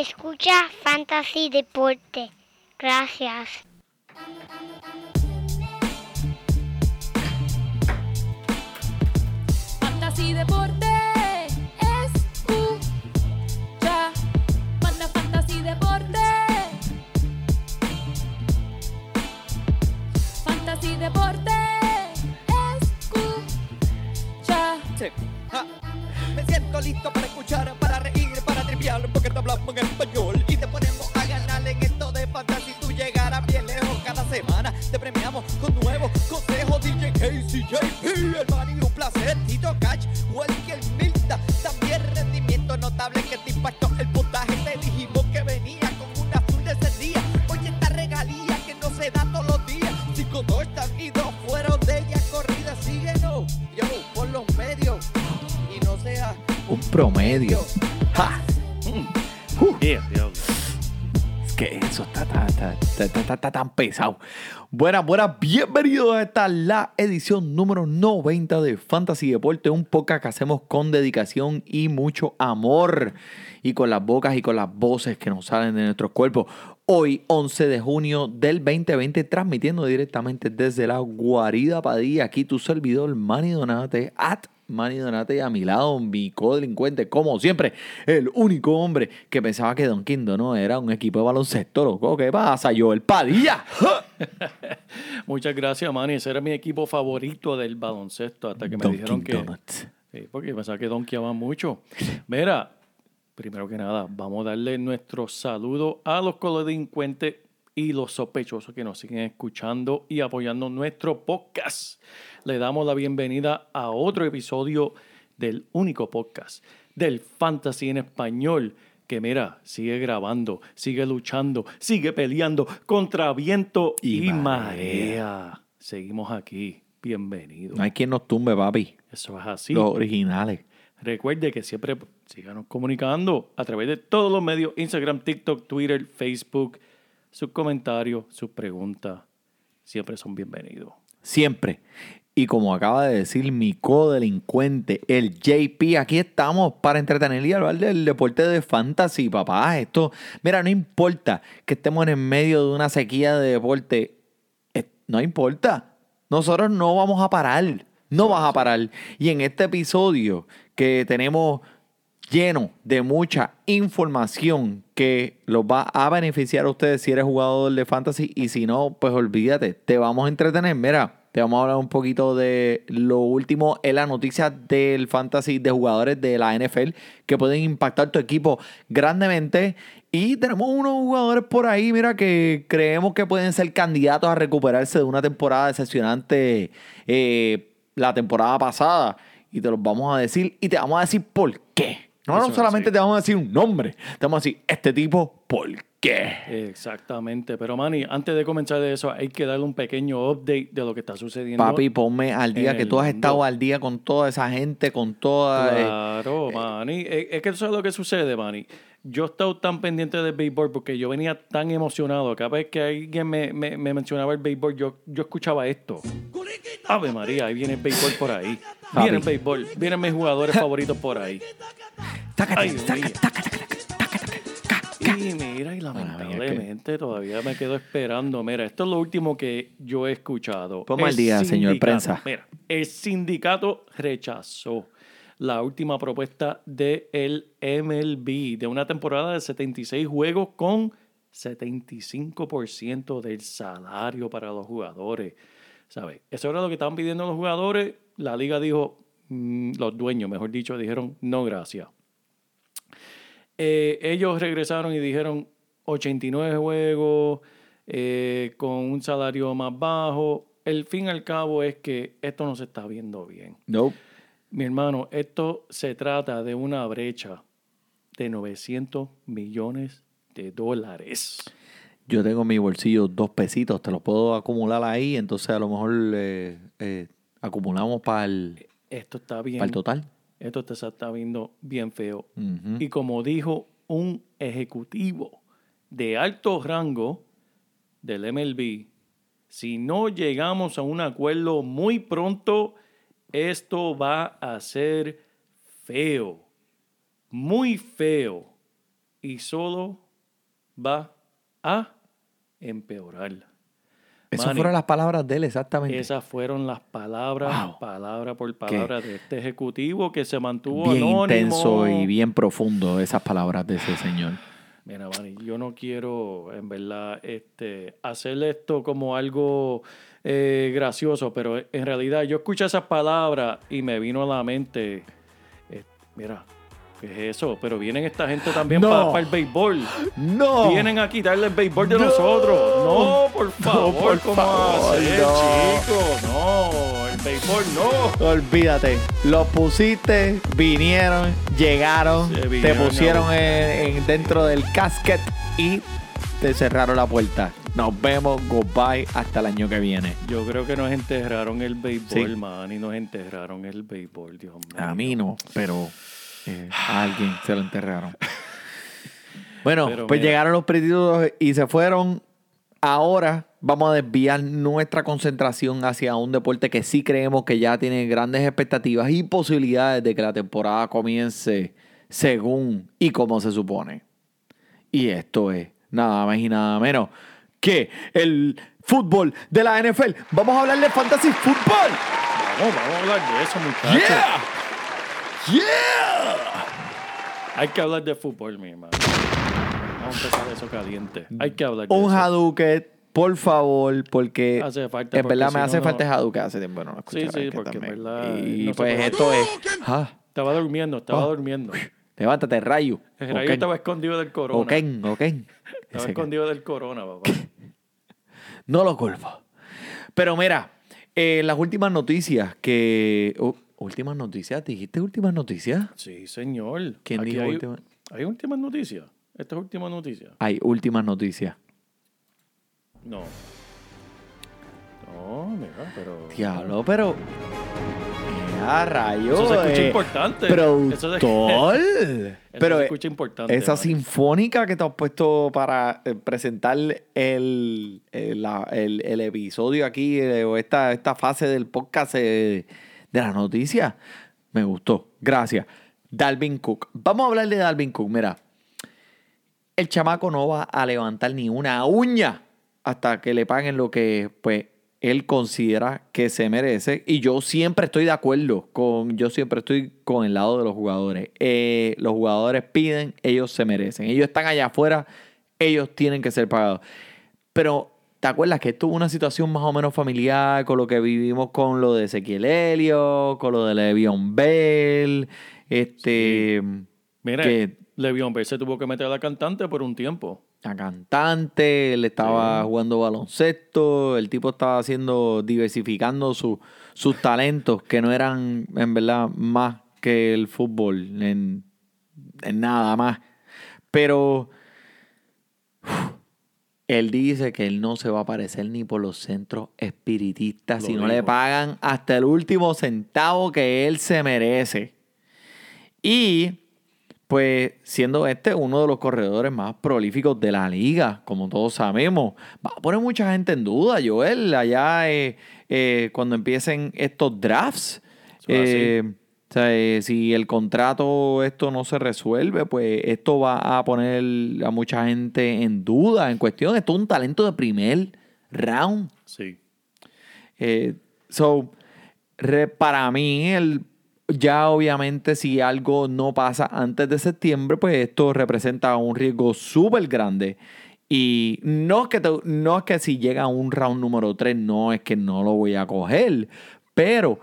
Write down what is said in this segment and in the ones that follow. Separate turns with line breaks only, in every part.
Escucha Fantasy Deporte. Gracias.
Fantasy Deporte. Escucha. Manda Fantasy Deporte. Fantasy Deporte. Escucha.
Sí. Ja. Me siento listo para escuchar, para porque te hablamos en español y te ponemos a ganar en esto de fantasy. Tú llegarás bien lejos cada semana. Te premiamos con nuevos consejos. DJ Casey, JP, el man un placer. Tito Cash, Welker Milta. También rendimiento notable que te impactó el puntaje. Te dijimos que venía con una azul de ese día. Oye, esta regalía que no se da todos los días. Cinco dos están y dos fueron de ella corrida. Síguenos, yo, por los medios. Y no sea
Un promedio. Es que eso está tan pesado. Buenas, buenas, bienvenidos a esta la edición número 90 de Fantasy Deporte, un podcast que hacemos con dedicación y mucho amor y con las bocas y con las voces que nos salen de nuestros cuerpos. Hoy, 11 de junio del 2020, transmitiendo directamente desde la guarida Padilla, aquí tu servidor Manny Donate, at Manny Donate y a mi lado, mi codelincuente, como siempre, el único hombre que pensaba que Don Quindo no era un equipo de baloncesto, loco. ¿Qué pasa? Yo, el Padilla.
Muchas gracias, Manny. Ese era mi equipo favorito del baloncesto hasta que me dijeron que.
Donuts.
Sí, porque pensaba que donkeaba mucho. Mira, primero que nada, vamos a darle nuestro saludo a los codelincuentes y los sospechosos que nos siguen escuchando y apoyando nuestro podcast. Le damos la bienvenida a otro episodio del único podcast del Fantasy en Español. Que mira, sigue grabando, sigue luchando, sigue peleando contra viento
Y
y,
marea.
marea. Seguimos aquí. Bienvenido.
No hay quien nos tumbe, papi.
Eso es así.
Los originales.
Recuerde que siempre síganos comunicando a través de todos los medios, Instagram, TikTok, Twitter, Facebook. Sus comentarios, sus preguntas, siempre son bienvenidos.
Siempre. Y como acaba de decir mi codelincuente, el JP, aquí estamos para entretener y hablar del deporte de fantasy, papá. Esto, mira, no importa que estemos en medio de una sequía de deporte, no importa. Nosotros no vamos a parar, no vas a parar. Y en este episodio que tenemos lleno de mucha información que los va a beneficiar a ustedes si eres jugador de fantasy y si no, pues olvídate, te vamos a entretener. Mira, te vamos a hablar un poquito de lo último en la noticia del fantasy de jugadores de la NFL que pueden impactar tu equipo grandemente. Y tenemos unos jugadores por ahí, mira, que creemos que pueden ser candidatos a recuperarse de una temporada decepcionante eh, la temporada pasada. Y te los vamos a decir y te vamos a decir por qué. No,
Eso
no solamente te vamos a decir un nombre, te vamos a decir este tipo, ¿por qué?
Exactamente. Pero, Manny, antes de comenzar de eso, hay que darle un pequeño update de lo que está sucediendo.
Papi, ponme al día que tú has
mundo.
estado al día con toda esa gente, con toda... eh,
Claro, Manny. Es es que eso es lo que sucede, Manny. Yo he estado tan pendiente del béisbol porque yo venía tan emocionado. Cada vez que alguien me, me- me mencionaba el béisbol, yo, yo escuchaba esto. Ave María, ahí viene el béisbol por ahí. Viene el béisbol. Vienen mis jugadores favoritos por ahí. Ay. Y mira, y lamentablemente todavía me quedo esperando. Mira, esto es lo último que yo he escuchado.
Ponme al
El
día, señor prensa.
Mira, el sindicato rechazó la última propuesta del MLB de una temporada de 76 juegos con 75% del salario para los jugadores. ¿Sabes? Eso era lo que estaban pidiendo los jugadores. La liga dijo, mm, los dueños, mejor dicho, dijeron, no, gracias. Eh, ellos regresaron y dijeron 89 juegos eh, con un salario más bajo. El fin al cabo es que esto no se está viendo bien.
Nope.
Mi hermano, esto se trata de una brecha de 900 millones de dólares.
Yo tengo en mi bolsillo dos pesitos, te los puedo acumular ahí, entonces a lo mejor eh, eh, acumulamos para el,
Esto está bien.
para el total.
Esto te está viendo bien feo. Y como dijo un ejecutivo de alto rango del MLB, si no llegamos a un acuerdo muy pronto, esto va a ser feo. Muy feo y solo va a empeorar.
Esas fueron las palabras de él, exactamente.
Esas fueron las palabras,
Wow.
palabra por palabra, de este ejecutivo que se mantuvo
bien
anónimo.
intenso y bien profundo esas palabras de ese señor.
Mira, Manny, yo no quiero, en verdad, este, hacer esto como algo eh, gracioso, pero en realidad yo escuché esas palabras y me vino a la mente, eh, mira, ¿qué es eso? Pero vienen esta gente también
No.
para el béisbol.
¡No!
Vienen a quitarle el béisbol de
No.
nosotros. No, por favor,
por
¿cómo
favor,
hacer,
no.
chico? No, el béisbol no.
Olvídate, los pusiste, vinieron, llegaron, te pusieron
no.
en, en- dentro del casket y te cerraron la puerta. Nos vemos, goodbye, hasta el año que viene.
Yo creo que nos enterraron el béisbol,
Sí.
man, y nos enterraron el béisbol, Dios mío.
A mí no, pero eh, a alguien se lo enterraron. Bueno,
Pero
pues
mira.
llegaron los perdidos y se fueron. Ahora vamos a desviar nuestra concentración hacia un deporte que sí creemos que ya tiene grandes expectativas y posibilidades de que la temporada comience según y como se supone. Y esto es nada más y nada menos que el fútbol de la NFL. Vamos a hablar de fantasy fútbol.
Vamos, vamos a hablar de eso, muchachos.
Yeah. Yeah.
Hay que hablar de fútbol, mi hermano. Vamos a empezar eso caliente. Hay que hablar de
Un
eso.
Hadouken, por favor, porque
Hace falta,
en
porque
verdad
si
me
no,
hace
no-
falta Hadouken hace tiempo no lo
Sí,
escuchaba,
sí,
que
porque en verdad
Y
no se
pues esto es... Ah,
Estaba durmiendo, estaba
Oh.
durmiendo.
levántate, rayo.
El rayo estaba escondido del corona.
Ok, ok.
Estaba
Ese-
escondido del corona, papá.
No lo culpo. Pero mira, eh, las últimas noticias que... últimas noticias, dijiste últimas noticias.
Sí, señor.
¿Quién
Aquí
dijo
hay,
última?
¿Hay últimas noticias? ¿Esta es última noticia?
Hay últimas noticias.
No. No, mira, pero...
Diablo, pero... Mira, rayo.
Eso se escucha
eh,
importante. Eso se-
Productor.
Eso
pero
se
eh,
escucha importante.
Esa sinfónica que te has puesto para eh, presentar el, el, la- el- el episodio aquí, eh, o esta, esta fase del podcast de la noticia, me gustó. Gracias. Dalvin Cook. Vamos a hablar de Dalvin Cook. Mira, el chamaco no va a levantar ni una uña hasta que le paguen lo que pues él considera que se merece y yo siempre estoy de acuerdo con yo siempre estoy con el lado de los jugadores. Eh, los jugadores piden ellos se merecen. Ellos están allá afuera ellos tienen que ser pagados. Pero ¿te acuerdas que esto hubo una situación más o menos familiar con lo que vivimos con lo de Ezequiel Helio con lo de Le'Veon Bell este
Mira,
que-
Le'Veon Bell se tuvo que meter a la cantante por un tiempo.
A cantante, él estaba jugando baloncesto, el tipo estaba haciendo, diversificando su- sus talentos que no eran en verdad más que el fútbol, en, en nada más. Pero uf, él dice que él no se va a aparecer ni por los centros espiritistas
Lo
si no le pagan hasta el último centavo que él se merece. Y pues siendo este uno de los corredores más prolíficos de la liga, como todos sabemos, va a poner mucha gente en duda, Joel, allá eh, eh, cuando empiecen estos drafts. Eh, o sea, eh, si el contrato esto no se resuelve, pues esto va a poner a mucha gente en duda, en cuestión. Esto es un talento de primer round.
Sí.
So, re- para mí, el, ya obviamente si algo no pasa antes de septiembre, pues esto representa un riesgo súper grande. Y no es, que no es que si llega un round número 3, no es que no lo voy a coger, pero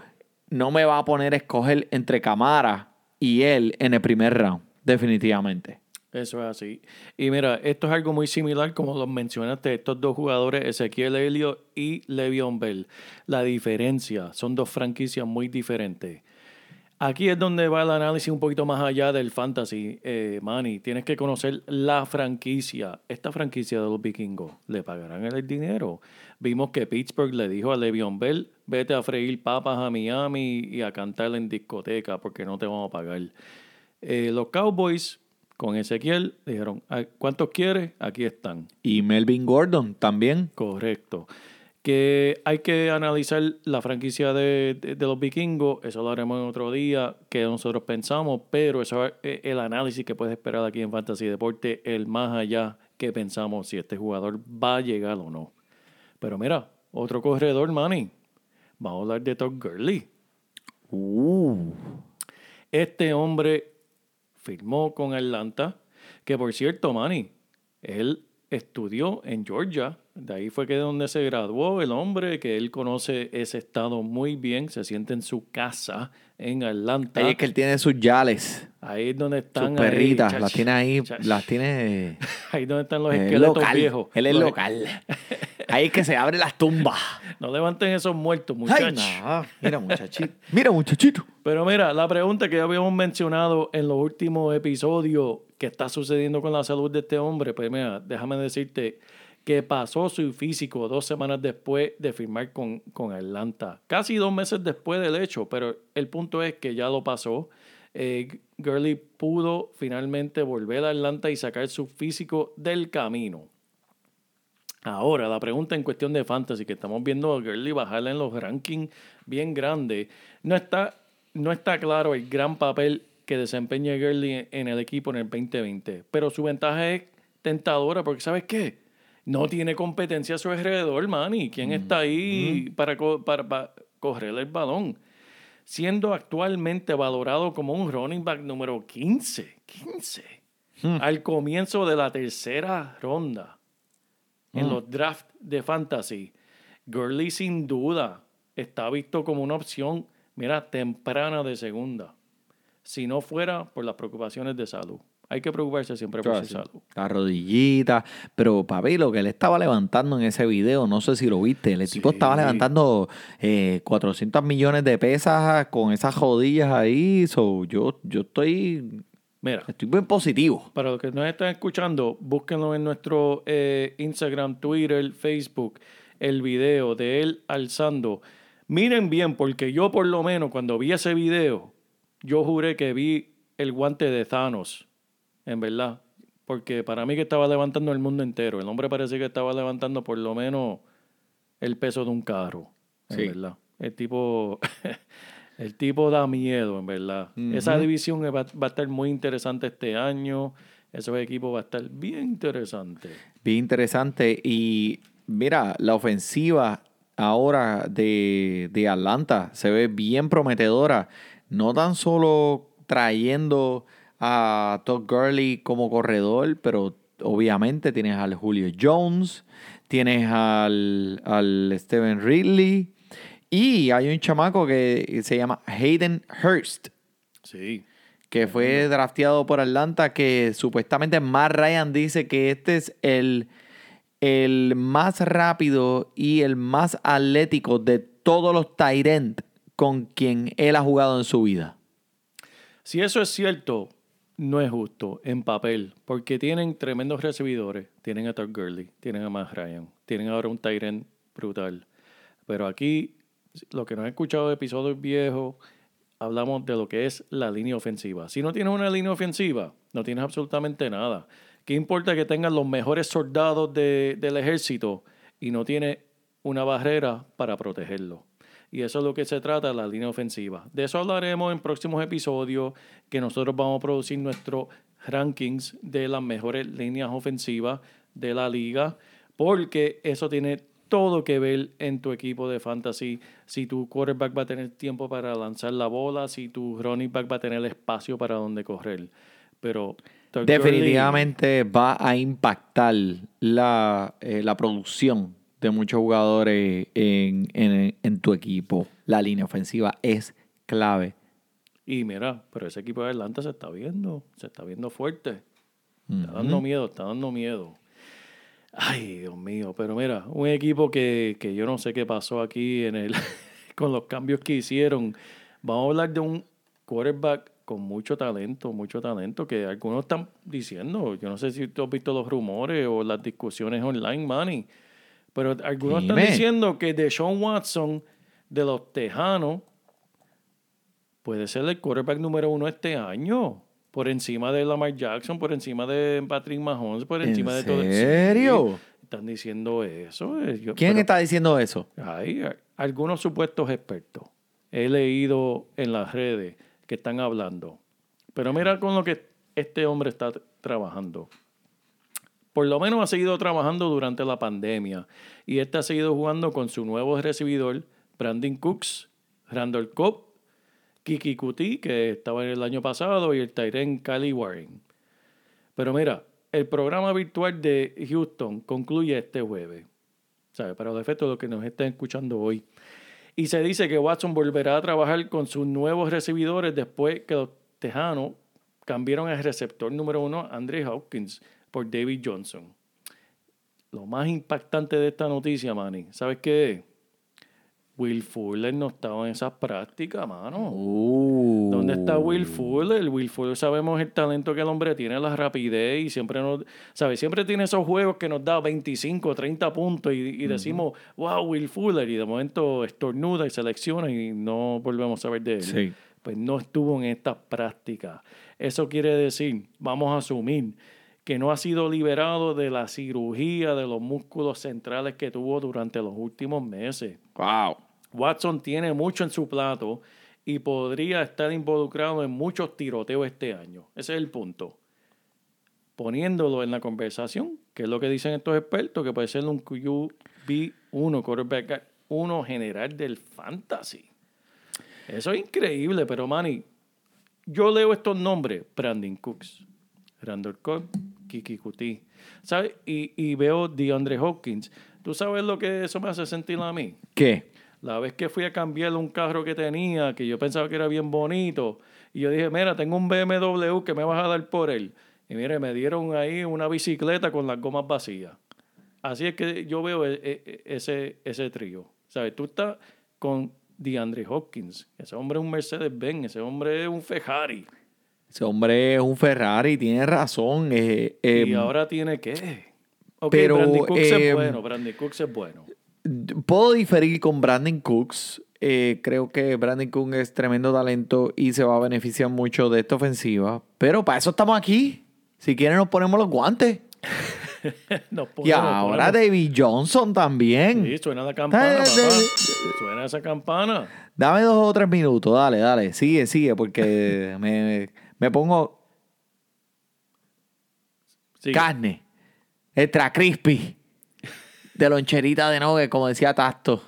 no me va a poner a escoger entre Camara y él en el primer round, definitivamente.
Eso es así. Y mira, esto es algo muy similar como lo mencionaste, estos dos jugadores, Ezequiel Helio y Le'Veon Bell. La diferencia, son dos franquicias muy diferentes. Aquí es donde va el análisis un poquito más allá del fantasy, eh, Manny. Tienes que conocer la franquicia. Esta franquicia de los vikingos, ¿le pagarán el dinero? Vimos que Pittsburgh le dijo a Le'Veon Bell, vete a freír papas a Miami y a cantar en discoteca porque no te vamos a pagar. Eh, los Cowboys, con Ezequiel, dijeron, "Ah, ¿cuántos quieres? Aquí están.
Y Melvin Gordon también.
Correcto. Que hay que analizar la franquicia de, de- de los vikingos, eso lo haremos en otro día, que nosotros pensamos, pero eso es eh, el análisis que puedes esperar aquí en Fantasy Deporte, el más allá que pensamos si este jugador va a llegar o no. Pero mira, otro corredor, Manny. Vamos a hablar de Todd Gurley.
Uh,
Este hombre firmó con Atlanta, que por cierto, Manny, él estudió en Georgia, de ahí fue que de donde se graduó el hombre, que él conoce ese estado muy bien, se siente en su casa en Atlanta.
ahí es que él tiene sus yales,
Ahí es donde
sus
están ahí,
perritas, las tiene ahí,
chach.
las tiene...
Ahí donde están los
es
esqueletos
local,
viejos.
Él es
Los-
local. Ahí es que se abren las tumbas.
No levanten esos muertos,
Ay,
muchachos.
no, Mira, muchachito. Mira, muchachito.
Pero mira, la pregunta que ya habíamos mencionado en los últimos episodios, ¿qué está sucediendo con la salud de este hombre? Pues mira, déjame decirte que pasó su físico dos semanas después de firmar con, con Atlanta. Casi dos meses después del hecho, pero el punto es que ya lo pasó. Eh, Gurley pudo finalmente volver a Atlanta y sacar su físico del camino. Ahora, la pregunta en cuestión de fantasy, que estamos viendo a Gurley bajarle en los rankings bien grandes, no está, no está claro el gran papel que desempeña Gurley en el equipo en el 2020. Pero su ventaja es tentadora, porque ¿sabes qué? No tiene competencia a su alrededor, Manny. ¿Quién está ahí para, co- para, para correr el balón? Siendo actualmente valorado como un running back número 15. 15. Al comienzo de la tercera ronda en los drafts de fantasy. Gurley sin duda está visto como una opción, mira, temprana de segunda. Si no fuera por las preocupaciones de salud. Hay que preocuparse siempre por su salud.
La rodillita. Pero, papi, lo que él estaba levantando en ese video, no sé si lo viste. El tipo
Sí.
estaba levantando eh, 400 millones de pesas con esas rodillas ahí. So, yo, yo estoy,
Mira,
estoy bien positivo.
para los que nos están escuchando, búsquenlo en nuestro eh, Instagram, Twitter, Facebook, el video de él alzando. Miren bien, porque yo por lo menos cuando vi ese video, yo juré que vi el guante de Thanos, en verdad. Porque para mí que estaba levantando el mundo entero. El hombre parecía que estaba levantando por lo menos el peso de un carro, en
Sí.
verdad. El tipo, el tipo da miedo, en verdad. Esa división va, va a estar muy interesante este año. Esos equipos va a estar bien interesante.
Bien interesante. Y mira, la ofensiva ahora de, de Atlanta se ve bien prometedora. No tan solo trayendo a Todd Gurley como corredor, pero obviamente tienes al Julio Jones, tienes al, al Steven Ridley y hay un chamaco que se llama Hayden Hurst
Sí.
que fue drafteado por Atlanta, que supuestamente Matt Ryan dice que este es el, el más rápido y el más atlético de todos los Tyrant con quien él ha jugado en su vida.
Si eso es cierto, no es justo en papel, porque tienen tremendos recibidores. Tienen a Todd Gurley, tienen a Matt Ryan, tienen ahora un Tyrant brutal. Pero aquí, lo que no he escuchado episodios viejos, hablamos de lo que es la línea ofensiva. Si no tienes una línea ofensiva, no tienes absolutamente nada. ¿Qué importa que tengas los mejores soldados de- del ejército y no tienes una barrera para protegerlo? Y eso es lo que se trata, la línea ofensiva. De eso hablaremos en próximos episodios, que nosotros vamos a producir nuestros rankings de las mejores líneas ofensivas de la liga, porque eso tiene todo que ver en tu equipo de fantasy. Si tu quarterback va a tener tiempo para lanzar la bola, si tu running back va a tener espacio para donde correr. Pero Gurley-
Definitivamente va a impactar la, eh, la producción de muchos jugadores en, en- en tu equipo. La línea ofensiva es clave.
Y mira, pero ese equipo de Atlanta se está viendo, se está viendo fuerte. Está dando miedo, está dando miedo. Ay, Dios mío, pero mira, un equipo que, que yo no sé qué pasó aquí en el, con los cambios que hicieron. Vamos a hablar de un quarterback con mucho talento, mucho talento, que algunos están diciendo, yo no sé si tú has visto los rumores o las discusiones online, Manny, pero algunos están diciendo que Deshaun Watson de los Tejanos puede ser el quarterback número uno este año. Por encima de Lamar Jackson, por encima de Patrick Mahomes, por
¿En
encima de todo. Sí.
serio?
están diciendo eso. Eh, yo-
¿Quién
pero
está diciendo eso?
Hay algunos supuestos expertos. He leído en las redes que están hablando. Pero mira con lo que este hombre está trabajando. Por lo menos ha seguido trabajando durante la pandemia. Y este ha seguido jugando con su nuevo recibidor, Brandon Cooks, Randall Cobb, Kiki Kuti, que estaba en el año pasado, y el Tyren Cali Warren. Pero mira, el programa virtual de Houston concluye este jueves. ¿Sabe? Para los efectos de los que nos estén escuchando hoy. Y se dice que Watson volverá a trabajar con sus nuevos recibidores después que los Tejanos cambiaron el receptor número uno, Andre Hopkins, por David Johnson. Lo más impactante de esta noticia, Manny, ¿sabes qué? Will Fuller no estaba en esas prácticas, mano.
Uh.
¿Dónde está Will Fuller? Will Fuller sabemos el talento que el hombre tiene, la rapidez y siempre nos, ¿sabes? Siempre tiene esos juegos que nos da 25, 30 puntos y, y decimos, wow, Will Fuller, y de momento estornuda y selecciona y no volvemos a saber de él.
Sí.
Pues no estuvo en estas prácticas. Eso quiere decir, vamos a asumir que no ha sido liberado de la cirugía de los músculos centrales que tuvo durante los últimos meses.
Wow.
Watson tiene mucho en su plato y podría estar involucrado en muchos tiroteos este año. Ese es el punto. Poniéndolo en la conversación, que es lo que dicen estos expertos, que puede ser un QB1, quarterback 1 general del fantasy. Eso es increíble, pero Manny, yo leo estos nombres, Brandon Cooks, Randall Cobb, Kiki Kuti, ¿sabes? Y, y veo DeAndre Hopkins. ¿Tú sabes lo que eso me hace sentir a mí?
¿Qué?
La vez que fui a cambiar un carro que tenía, que yo pensaba que era bien bonito, y yo dije, mira, tengo un BMW que me vas a dar por él. Y mire, me dieron ahí una bicicleta con las gomas vacías. Así es que yo veo e- e- ese, ese trío. ¿Sabes? Tú estás con DeAndre Hopkins. Ese hombre es un Mercedes-Benz, ese hombre es un Ferrari.
Ese hombre es un Ferrari, tiene razón. eh, eh,
y ahora tiene que... Ok,
pero,
Cooks
eh,
es bueno, Brandon Cooks es bueno.
Puedo diferir con Brandon Cooks. Eh, creo que Brandon Cooks es tremendo talento y se va a beneficiar mucho de esta ofensiva. Pero para eso estamos aquí. Si quieren nos ponemos los guantes.
Nos
Y ahora David Johnson también.
Sí, suena la campana,
Eh,
Suena esa campana.
Dame dos o tres minutos, dale, dale. Sigue, sigue, porque me, me pongo carne. Extra crispy. De loncherita de nogue, como decía Tasto.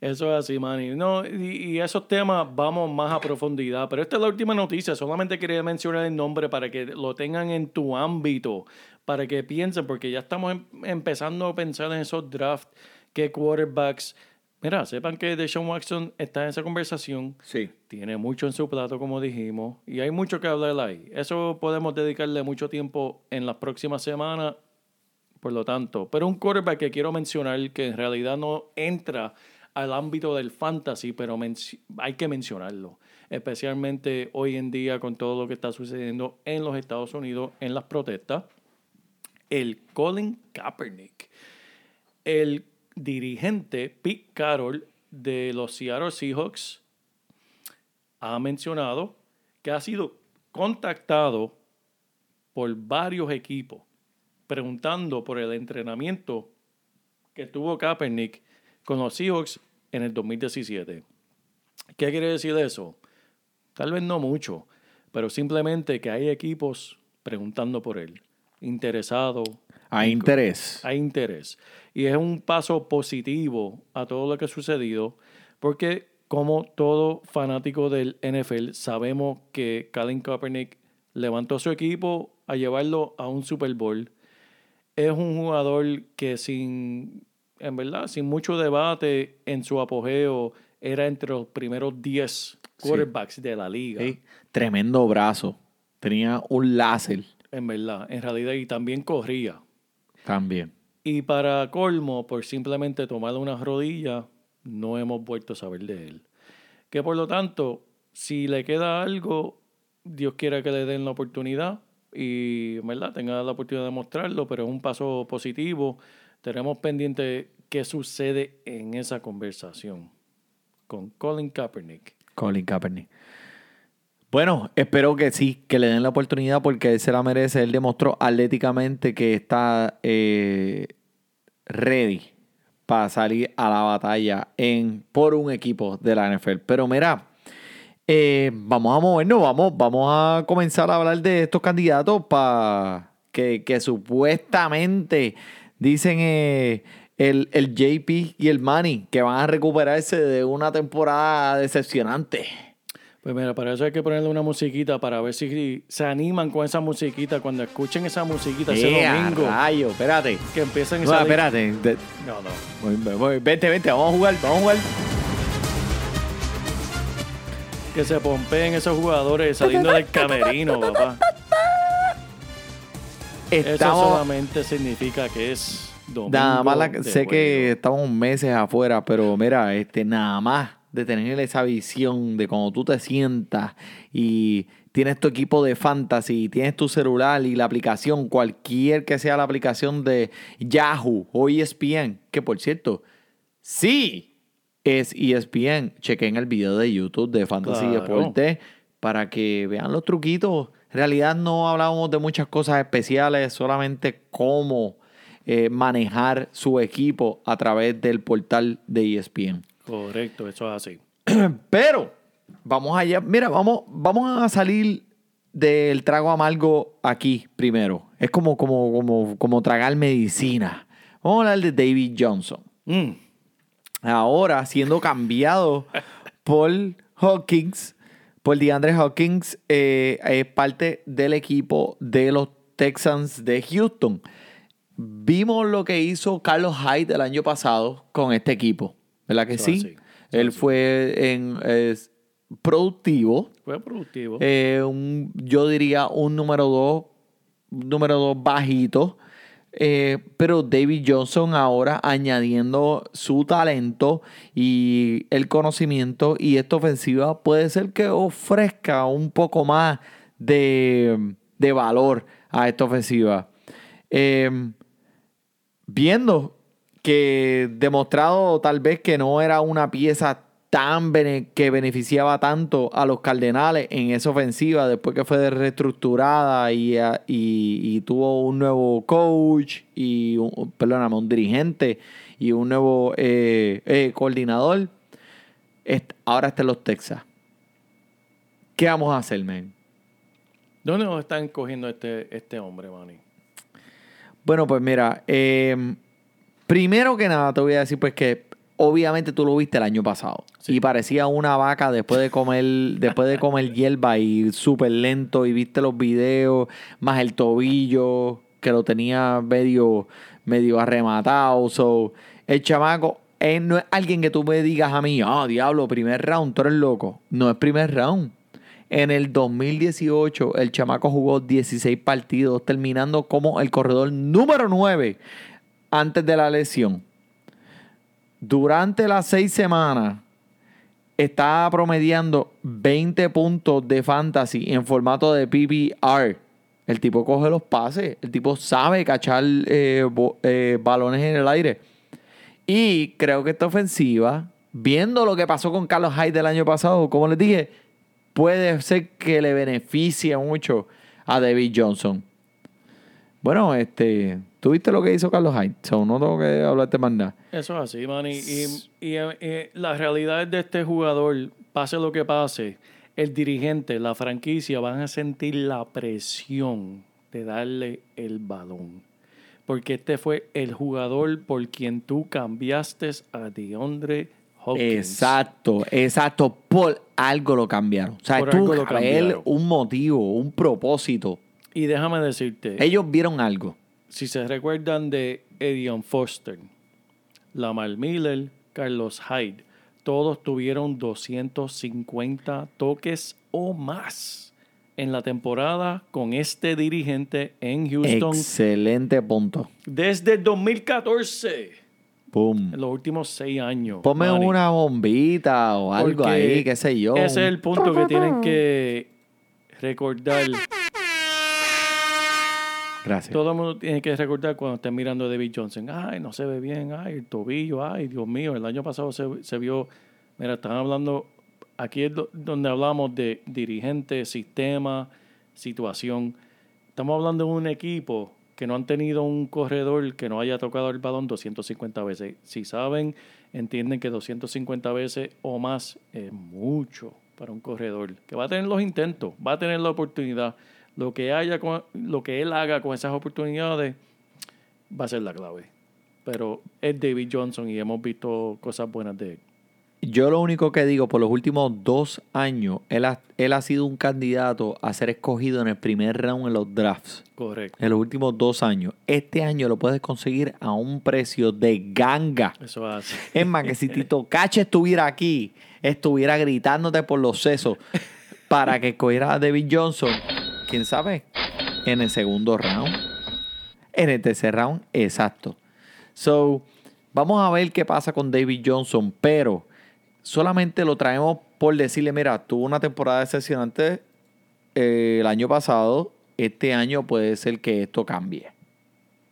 Eso es así, Manny. No, y, y esos temas vamos más a profundidad. Pero esta es la última noticia. Solamente quería mencionar el nombre para que lo tengan en tu ámbito, para que piensen, porque ya estamos em- empezando a pensar en esos drafts, qué quarterbacks. Mira, sepan que Deshaun Watson está en esa conversación.
Sí.
Tiene mucho en su plato, como dijimos, y hay mucho que hablar ahí. Eso podemos dedicarle mucho tiempo en las próximas semanas, por lo tanto. Pero un quarterback que quiero mencionar, que en realidad no entra al ámbito del fantasy, pero hay que mencionarlo. Especialmente hoy en día con todo lo que está sucediendo en los Estados Unidos en las protestas. El Colin Kaepernick el dirigente Pete Carroll de los Seattle Seahawks ha mencionado que ha sido contactado por varios equipos preguntando por el entrenamiento que tuvo Kaepernick con los Seahawks en el 2017. ¿Qué quiere decir eso? Tal vez no mucho, pero simplemente que hay equipos preguntando por él, interesados,
Hay interés.
hay interés. Y es un paso positivo a todo lo que ha sucedido, porque como todo fanático del NFL, sabemos que Colin Kaepernick levantó su equipo a llevarlo a un Super Bowl. Es un jugador que sin, en verdad, sin mucho debate en su apogeo, era entre los primeros 10 quarterbacks de la liga.
Sí. Tremendo brazo. Tenía un láser
En verdad, en realidad, y también corría.
también.
Y para colmo, por simplemente tomarle unas rodillas, no hemos vuelto a saber de él. Que por lo tanto, si le queda algo, Dios quiera que le den la oportunidad y ¿verdad? tenga la oportunidad de mostrarlo, pero es un paso positivo. Tenemos pendiente qué sucede en esa conversación con Colin Kaepernick.
Colin Kaepernick. Bueno, espero que sí, que le den la oportunidad porque él se la merece. Él demostró atléticamente que está eh, ready para salir a la batalla en, por un equipo de la NFL. Pero mira, eh, vamos a movernos, vamos, vamos a comenzar a hablar de estos candidatos para que, que supuestamente dicen eh, el, el JP y el Manny que van a recuperarse de una temporada decepcionante.
Pues mira, para eso hay que ponerle una musiquita para ver si se animan con esa musiquita. Cuando escuchen esa musiquita ese
¡Eh,
domingo,
rayo! Espérate.
que empiezan
No,
esa...
espérate. De-
No, no.
voy- voy- Vente, vente, vamos a jugar, vamos a jugar.
Que se pompeen esos jugadores saliendo del camerino, papá. Eso solamente significa que es domingo
nada más, la- sé que estamos meses afuera, pero mira, este, nada más de tener esa visión de cuando tú te sientas y tienes tu equipo de fantasy, tienes tu celular y la aplicación, cualquier que sea la aplicación de Yahoo o ESPN, que por cierto, sí es ESPN, chequen el video de YouTube de Fantasy
Claro.
Deporte para que vean los truquitos. En realidad no hablamos de muchas cosas especiales, solamente cómo eh, manejar su equipo a través del portal de ESPN.
Correcto, eso es así.
Pero vamos allá, mira, vamos, vamos a salir del trago amargo aquí primero. Es como, como, como, como tragar medicina. Vamos a hablar de David Johnson.
Mm,
Ahora siendo cambiado por Hawkins, por DeAndre Hawkins, eh, es parte del equipo de los Texans de Houston. Vimos lo que hizo Carlos Hyde el año pasado con este equipo, ¿verdad que
Eso
sí?
así,
Él
así.
fue en, es productivo,
fue productivo.
eh, un- yo diría un número dos, un número dos bajito. Eh, pero David Johnson ahora añadiendo su talento y el conocimiento y esta ofensiva puede ser que ofrezca un poco más de, de valor a esta ofensiva. Eh, viendo que demostrado tal vez que no era una pieza tan bene- que beneficiaba tanto a los Cardenales en esa ofensiva después que fue reestructurada y, a- y- y tuvo un nuevo coach y un, perdóname, un dirigente y un nuevo eh, eh, coordinador. Ahora está en los Texas. ¿Qué vamos a hacer, man?
¿Dónde nos están cogiendo este, este hombre, Manny?
Bueno, pues mira, eh, primero que nada te voy a decir pues que obviamente tú lo viste el año pasado
Sí.
y parecía una vaca después de comer después de comer hierba y súper lento y viste los videos más el tobillo que lo tenía medio medio arrematado, so el chamaco no es alguien que tú me digas a mí, ah, diablo, primer round, tú eres loco. No es primer round. En el 2018, el chamaco jugó 16 partidos, terminando como el corredor número 9 antes de la lesión. Durante las seis semanas, estaba promediando 20 puntos de fantasy en formato de PPR. El tipo coge los pases, el tipo sabe cachar eh, eh, balones en el aire. Y creo que esta ofensiva, viendo lo que pasó con Carlos Hyde el año pasado, como les dije, puede ser que le beneficie mucho a David Johnson. Bueno, este, tú viste lo que hizo Carlos Hyde, so no tengo que hablarte más nada.
Eso es así, Manny. Y, y, eh, eh, la realidad es de este jugador, pase lo que pase, el dirigente, la franquicia van a sentir la presión de darle el balón. Porque este fue el jugador por quien tú cambiaste a DeAndre Hopkins.
Exacto, exacto. Por algo lo cambiaron. O sea,
Por
haber
cambiaron.
un motivo, un propósito.
Y déjame decirte,
Ellos vieron algo.
Si se recuerdan de Edion Foster, Lamar Miller, Carlos Hyde, todos tuvieron 250 toques o más en la temporada con este dirigente en Houston
Excelente punto.
desde el 2014,
Boom.
en los últimos seis años.
Ponme
Manny.
una bombita o algo
Porque
ahí, qué sé yo.
Ese es el punto que tienen que recordar. Todo el mundo tiene que recordar cuando estén mirando a David Johnson. Ay, no se ve bien. Ay, el tobillo. Ay, Dios mío. El año pasado se, se vio. Mira, están hablando aquí es do- donde hablamos de dirigente, sistema, situación. Estamos hablando de un equipo que no han tenido un corredor que no haya tocado el balón 250 veces. Si saben, entienden que 250 veces o más es mucho para un corredor, que va a tener los intentos, va a tener la oportunidad. Lo que, haya con- lo que él haga con esas oportunidades va a ser la clave. Pero es David Johnson y hemos visto cosas buenas de él.
Yo lo único que digo, por los últimos dos años, él ha, él ha sido un candidato a ser escogido en el primer round en los drafts.
Correcto.
En los últimos dos años. Este año lo puedes conseguir a un precio de ganga.
Eso hace.
Es más, que si Tito Cache estuviera aquí, estuviera gritándote por los sesos para que escogiera a David Johnson, quién sabe, en el segundo round, en el tercer round, exacto. So, vamos a ver qué pasa con David Johnson, pero solamente lo traemos por decirle, mira, tuvo una temporada decepcionante eh, el año pasado, este año puede ser que esto cambie.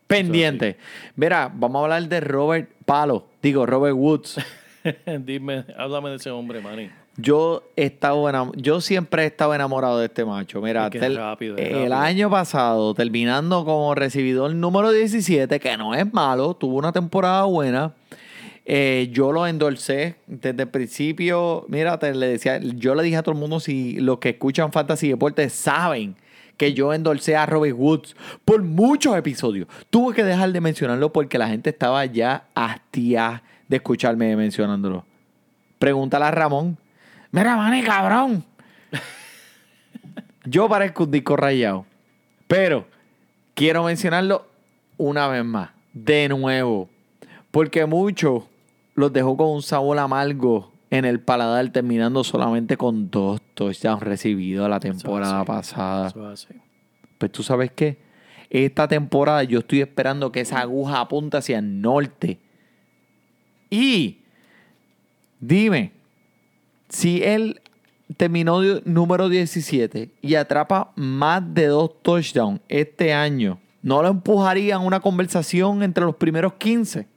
Pendiente. Mira, vamos a hablar de Robert Palo, digo Robert Woods.
Dime, háblame de ese hombre, Manny.
Yo he estado enam- yo siempre he estado enamorado de este macho. Mira,
Es
tel-
rápido,
el
rápido.
año pasado, terminando como recibidor número 17, que no es malo, tuvo una temporada buena. Eh, yo lo endorcé desde el principio. Mira, te le decía, yo le dije a todo el mundo, si los que escuchan Fantasy Deportes saben que yo endorcé a Robert Woods por muchos episodios. Tuve que dejar de mencionarlo porque la gente estaba ya hastiada de escucharme mencionándolo. Pregúntale a Ramón. Mira, maní, cabrón. Yo parezco un disco rayado. Pero quiero mencionarlo una vez más. De nuevo. Porque muchos los dejó con un sabor amargo en el paladar, terminando solamente con dos touchdowns recibidos la temporada
así.
pasada.
Eso.
Pues tú sabes qué? Esta temporada yo estoy esperando que esa aguja apunte hacia el norte. Y dime, si él terminó número 17 y atrapa más de dos touchdowns este año, ¿no lo empujaría en una conversación entre los primeros 15?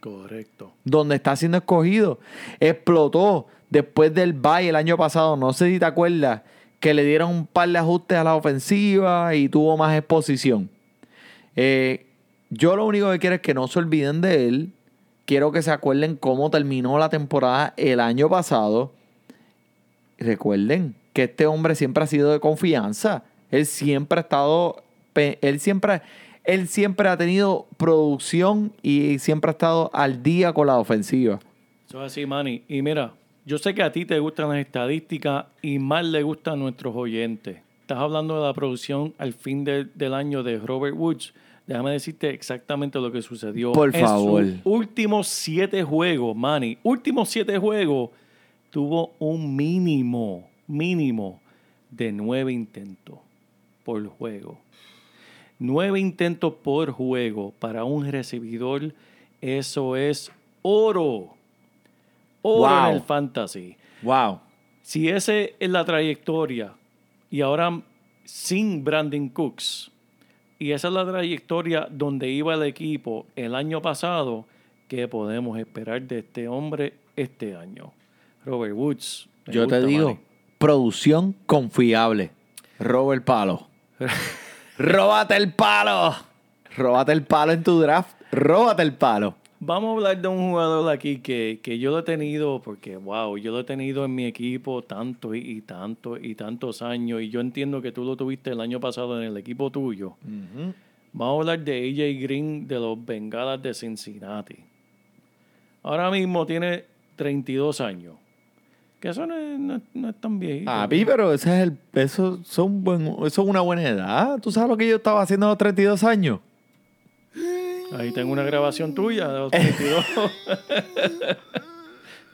Correcto.
donde está siendo escogido. Explotó después del bye el año pasado. No sé si te acuerdas que le dieron un par de ajustes a la ofensiva y tuvo más exposición. Eh, yo lo único que quiero es que no se olviden de él. Quiero que se acuerden cómo terminó la temporada el año pasado. Recuerden que este hombre siempre ha sido de confianza. Él siempre ha estado. Él siempre, él siempre ha tenido producción y siempre ha estado al día con la ofensiva.
Eso es así, Manny. Y mira, yo sé que a ti te gustan las estadísticas y más le gustan nuestros oyentes. Estás hablando de la producción al fin de- del año de Robert Woods. Déjame decirte exactamente lo que sucedió.
Por
En
favor.
sus últimos siete juegos, Manny, últimos siete juegos, tuvo un mínimo, mínimo de nueve intentos por juego. Nueve intentos por juego para un recibidor, eso es oro. Oro
Wow.
en el fantasy.
Wow.
Si esa es la trayectoria y ahora sin Brandon Cooks y esa es la trayectoria donde iba el equipo el año pasado, ¿qué podemos esperar de este hombre este año? Robert Woods. me
Yo te digo,
Manny.
producción confiable. Robert Palo. Róbate el palo. Róbate el palo en tu draft. Róbate el palo.
Vamos a hablar de un jugador aquí que, que yo lo he tenido, porque wow, yo lo he tenido en mi equipo tanto y, y tanto y tantos años, y yo entiendo que tú lo tuviste el año pasado en el equipo tuyo. Vamos a hablar de AJ Green de los Bengalas de Cincinnati. Ahora mismo tiene 32 años. Que eso no es, no no es tan viejito.
A mí, pero ese es el, eso, son buen, eso es una buena edad. ¿Tú sabes lo que yo estaba haciendo a los 32 años?
Ahí tengo una grabación tuya de los 32.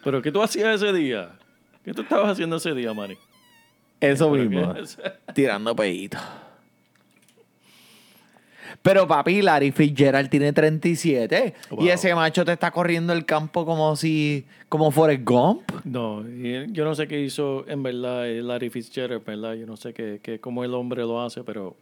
Pero ¿qué tú hacías ese día? ¿Qué tú estabas haciendo ese día, Mari?
Eso mismo. Tirando peitos. Pero papi, Larry Fitzgerald tiene 37. Y
Wow.
ese macho te está corriendo el campo como si... Como Forrest Gump.
No, y yo no sé qué hizo en verdad eh, Larry Fitzgerald, ¿verdad? Yo no sé qué, qué, cómo el hombre lo hace, pero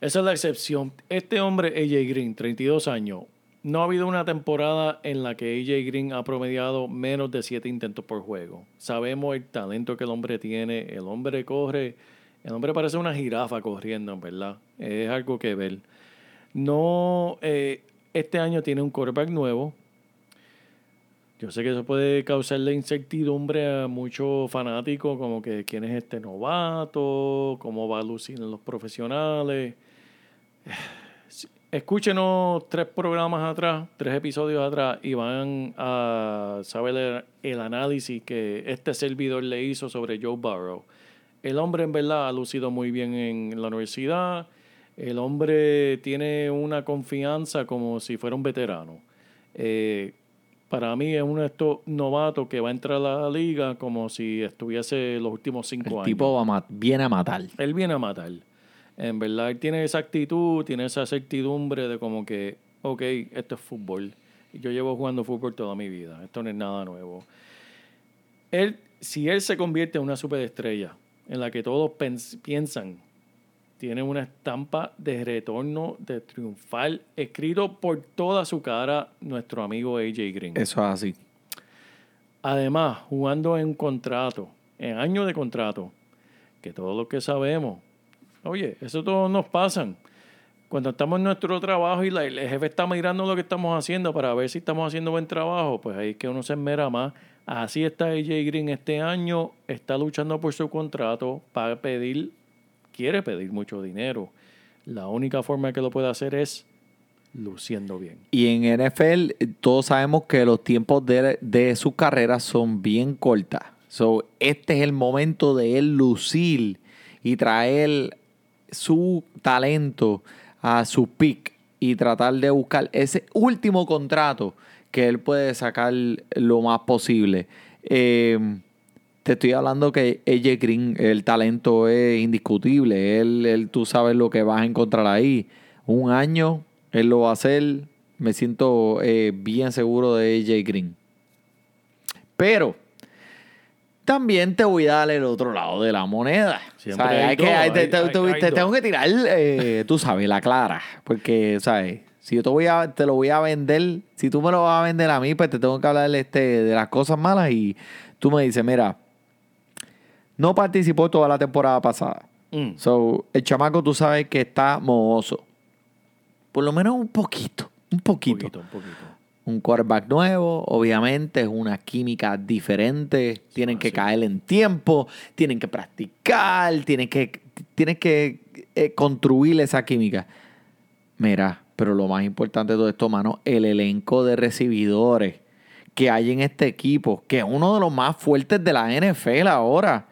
esa es la excepción. Este hombre, AJ Green, 32 años, no ha habido una temporada en la que AJ Green ha promediado menos de siete intentos por juego. Sabemos el talento que el hombre tiene. El hombre corre. El hombre parece una jirafa corriendo, en verdad. Es algo que ver. No, eh, este año tiene un quarterback nuevo. Yo sé que eso puede causarle incertidumbre a muchos fanáticos, como que quién es este novato, cómo va a lucir en los profesionales. Escúchenos tres programas atrás, tres episodios atrás, y van a saber el, el análisis que este servidor le hizo sobre Joe Burrow. El hombre en verdad ha lucido muy bien en la universidad. El hombre tiene una confianza como si fuera un veterano. Eh, para mí es uno de estos novatos que va a entrar a la liga como si estuviese los últimos cinco
El
años.
tipo va a viene a matar.
Él viene a matar. En verdad, él tiene esa actitud, tiene esa certidumbre de como que, ok, esto es fútbol. Yo llevo jugando fútbol toda mi vida. Esto no es nada nuevo. Él, si él se convierte en una superestrella en la que todos piensan, tiene una estampa de retorno, de triunfal, escrito por toda su cara nuestro amigo AJ Green.
Eso es así.
Además, jugando en contrato, en año de contrato, que todos lo que sabemos, oye, eso todos nos pasan. Cuando estamos en nuestro trabajo y la- el jefe está mirando lo que estamos haciendo para ver si estamos haciendo buen trabajo, pues ahí es que uno se esmera más. Así está AJ Green este año, está luchando por su contrato para pedir, quiere pedir mucho dinero. La única forma que lo puede hacer es luciendo bien.
Y en NFL todos sabemos que los tiempos de, de su carrera son bien cortas. So, este es el momento de él lucir y traer su talento a su pick y tratar de buscar ese último contrato que él puede sacar lo más posible. Eh, te estoy hablando que AJ Green, el talento es indiscutible. Él, él, tú sabes lo que vas a encontrar ahí. Un año, él lo va a hacer. Me siento eh, bien seguro de AJ Green. Pero también te voy a dar el otro lado de la moneda.
Siempre hay
hay
dos,
te,
hay-
tengo que tirar, eh, tú sabes, la clara. Porque, ¿sabes? Si yo te, voy a, te lo voy a vender, si tú me lo vas a vender a mí, pues te tengo que hablar este, de las cosas malas y tú me dices, mira, no participó toda la temporada pasada.
Mm.
So, el chamaco tú sabes que está mohoso. Por lo menos un poquito, un
Un
poquito.
poquito, un poquito.
Un quarterback nuevo, obviamente es una química diferente. Tienen que caer en tiempo, tienen que practicar, tienen que, tienen que eh, construir esa química. Mira, pero lo más importante de todo esto, mano, el elenco de recibidores que hay en este equipo, que es uno de los más fuertes de la NFL ahora,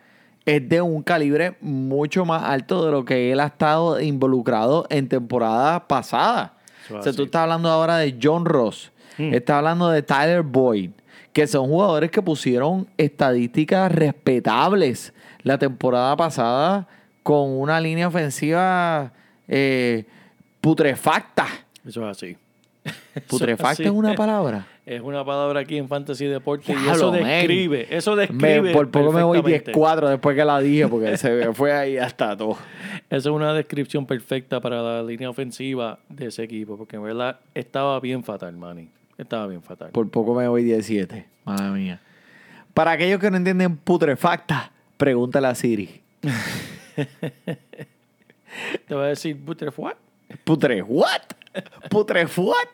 es de un calibre mucho más alto de lo que él ha estado involucrado en temporadas pasadas.
Es
O sea, tú estás hablando ahora de John Ross,
Mm.
estás hablando de Tyler Boyd, que son jugadores que pusieron estadísticas respetables la temporada pasada con una línea ofensiva eh, putrefacta.
Eso es así.
Putrefacta
así.
es una palabra.
Es una palabra aquí en Fantasy Deporte y eso describe, eso describe.
Me- por poco me voy
perfectamente.
10-4 después que la dije, porque se fue ahí hasta todo.
Esa es una descripción perfecta para la línea ofensiva de ese equipo, porque en verdad estaba bien fatal, Manny. Estaba bien fatal.
Por poco me voy 17. Madre mía. Para aquellos que no entienden putrefacta, pregúntale a Siri.
Te voy a decir, what?
Putre, what? Putre, what?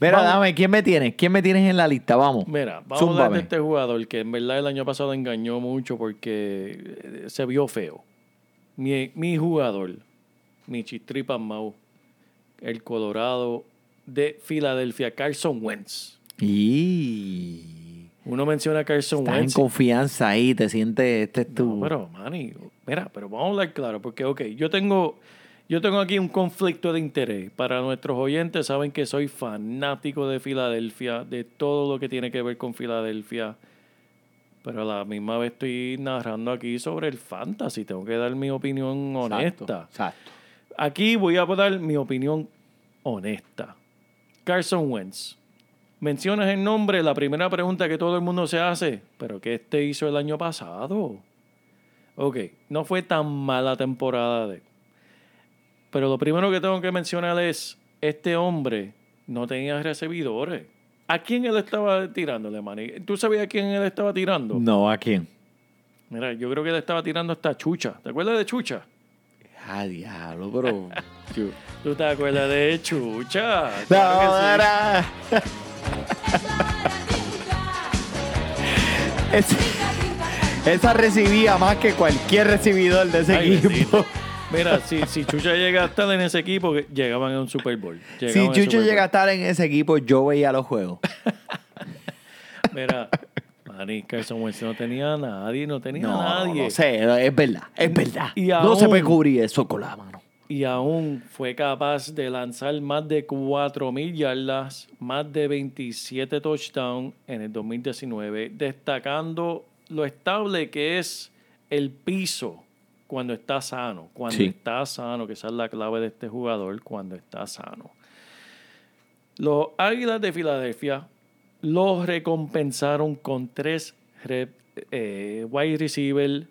Mira,
Vamos.
dame, ¿quién me tienes? ¿Quién me tienes en la lista? Vamos.
Mira, vamos a hablar de este jugador que en verdad el año pasado engañó mucho porque eh, se vio feo. Mi, mi jugador, mi chistripa Mau, el Colorado de Filadelfia, Carson Wentz.
Y...
Uno menciona a Carson
Estás en
Wentz.
confianza ahí, te sientes, este es tu...
No, pero, Manny, mira, pero vamos a hablar claro, porque, ok, yo tengo, yo tengo aquí un conflicto de interés. Para nuestros oyentes, saben que soy fanático de Filadelfia, de todo lo que tiene que ver con Filadelfia. Pero a la misma vez estoy narrando aquí sobre el fantasy. Tengo que dar mi opinión honesta.
Exacto, exacto.
Aquí voy a dar mi opinión honesta. Carson Wentz. Mencionas el nombre, la primera pregunta que todo el mundo se hace, ¿pero qué este hizo el año pasado? Ok, no fue tan mala temporada de. Pero lo primero que tengo que mencionar es, este hombre no tenía recibidores. ¿A quién él estaba tirándole, Manny? ¿Tú sabías a quién él estaba tirando?
No, ¿a quién?
Mira, yo creo que él estaba tirando hasta Chucha. ¿Te acuerdas de Chucha?
Ah, diablo. Chu-
¿Tú te acuerdas de Chucha?
No,
Claro que sí.
Esa recibía más que cualquier recibidor de ese
Ay,
equipo.
bendito. Mira, si, si Chucha llega a estar en ese equipo, llegaban a un Super Bowl.
Si Chucho llega a estar en ese equipo, yo veía los juegos.
Mira, Manny, Carson Wentz no tenía a nadie, no tenía
No,
a nadie.
no sé, es verdad, es verdad.
Y
no se puede cubrir eso con la mano.
Y aún fue capaz de lanzar más de 4.000 yardas, más de 27 touchdowns en el 2019, destacando lo estable que es el piso cuando está sano. Cuando
Sí.
está sano, que esa es la clave de este jugador, cuando está sano. Los Águilas de Filadelfia los recompensaron con tres rep- eh, wide receiver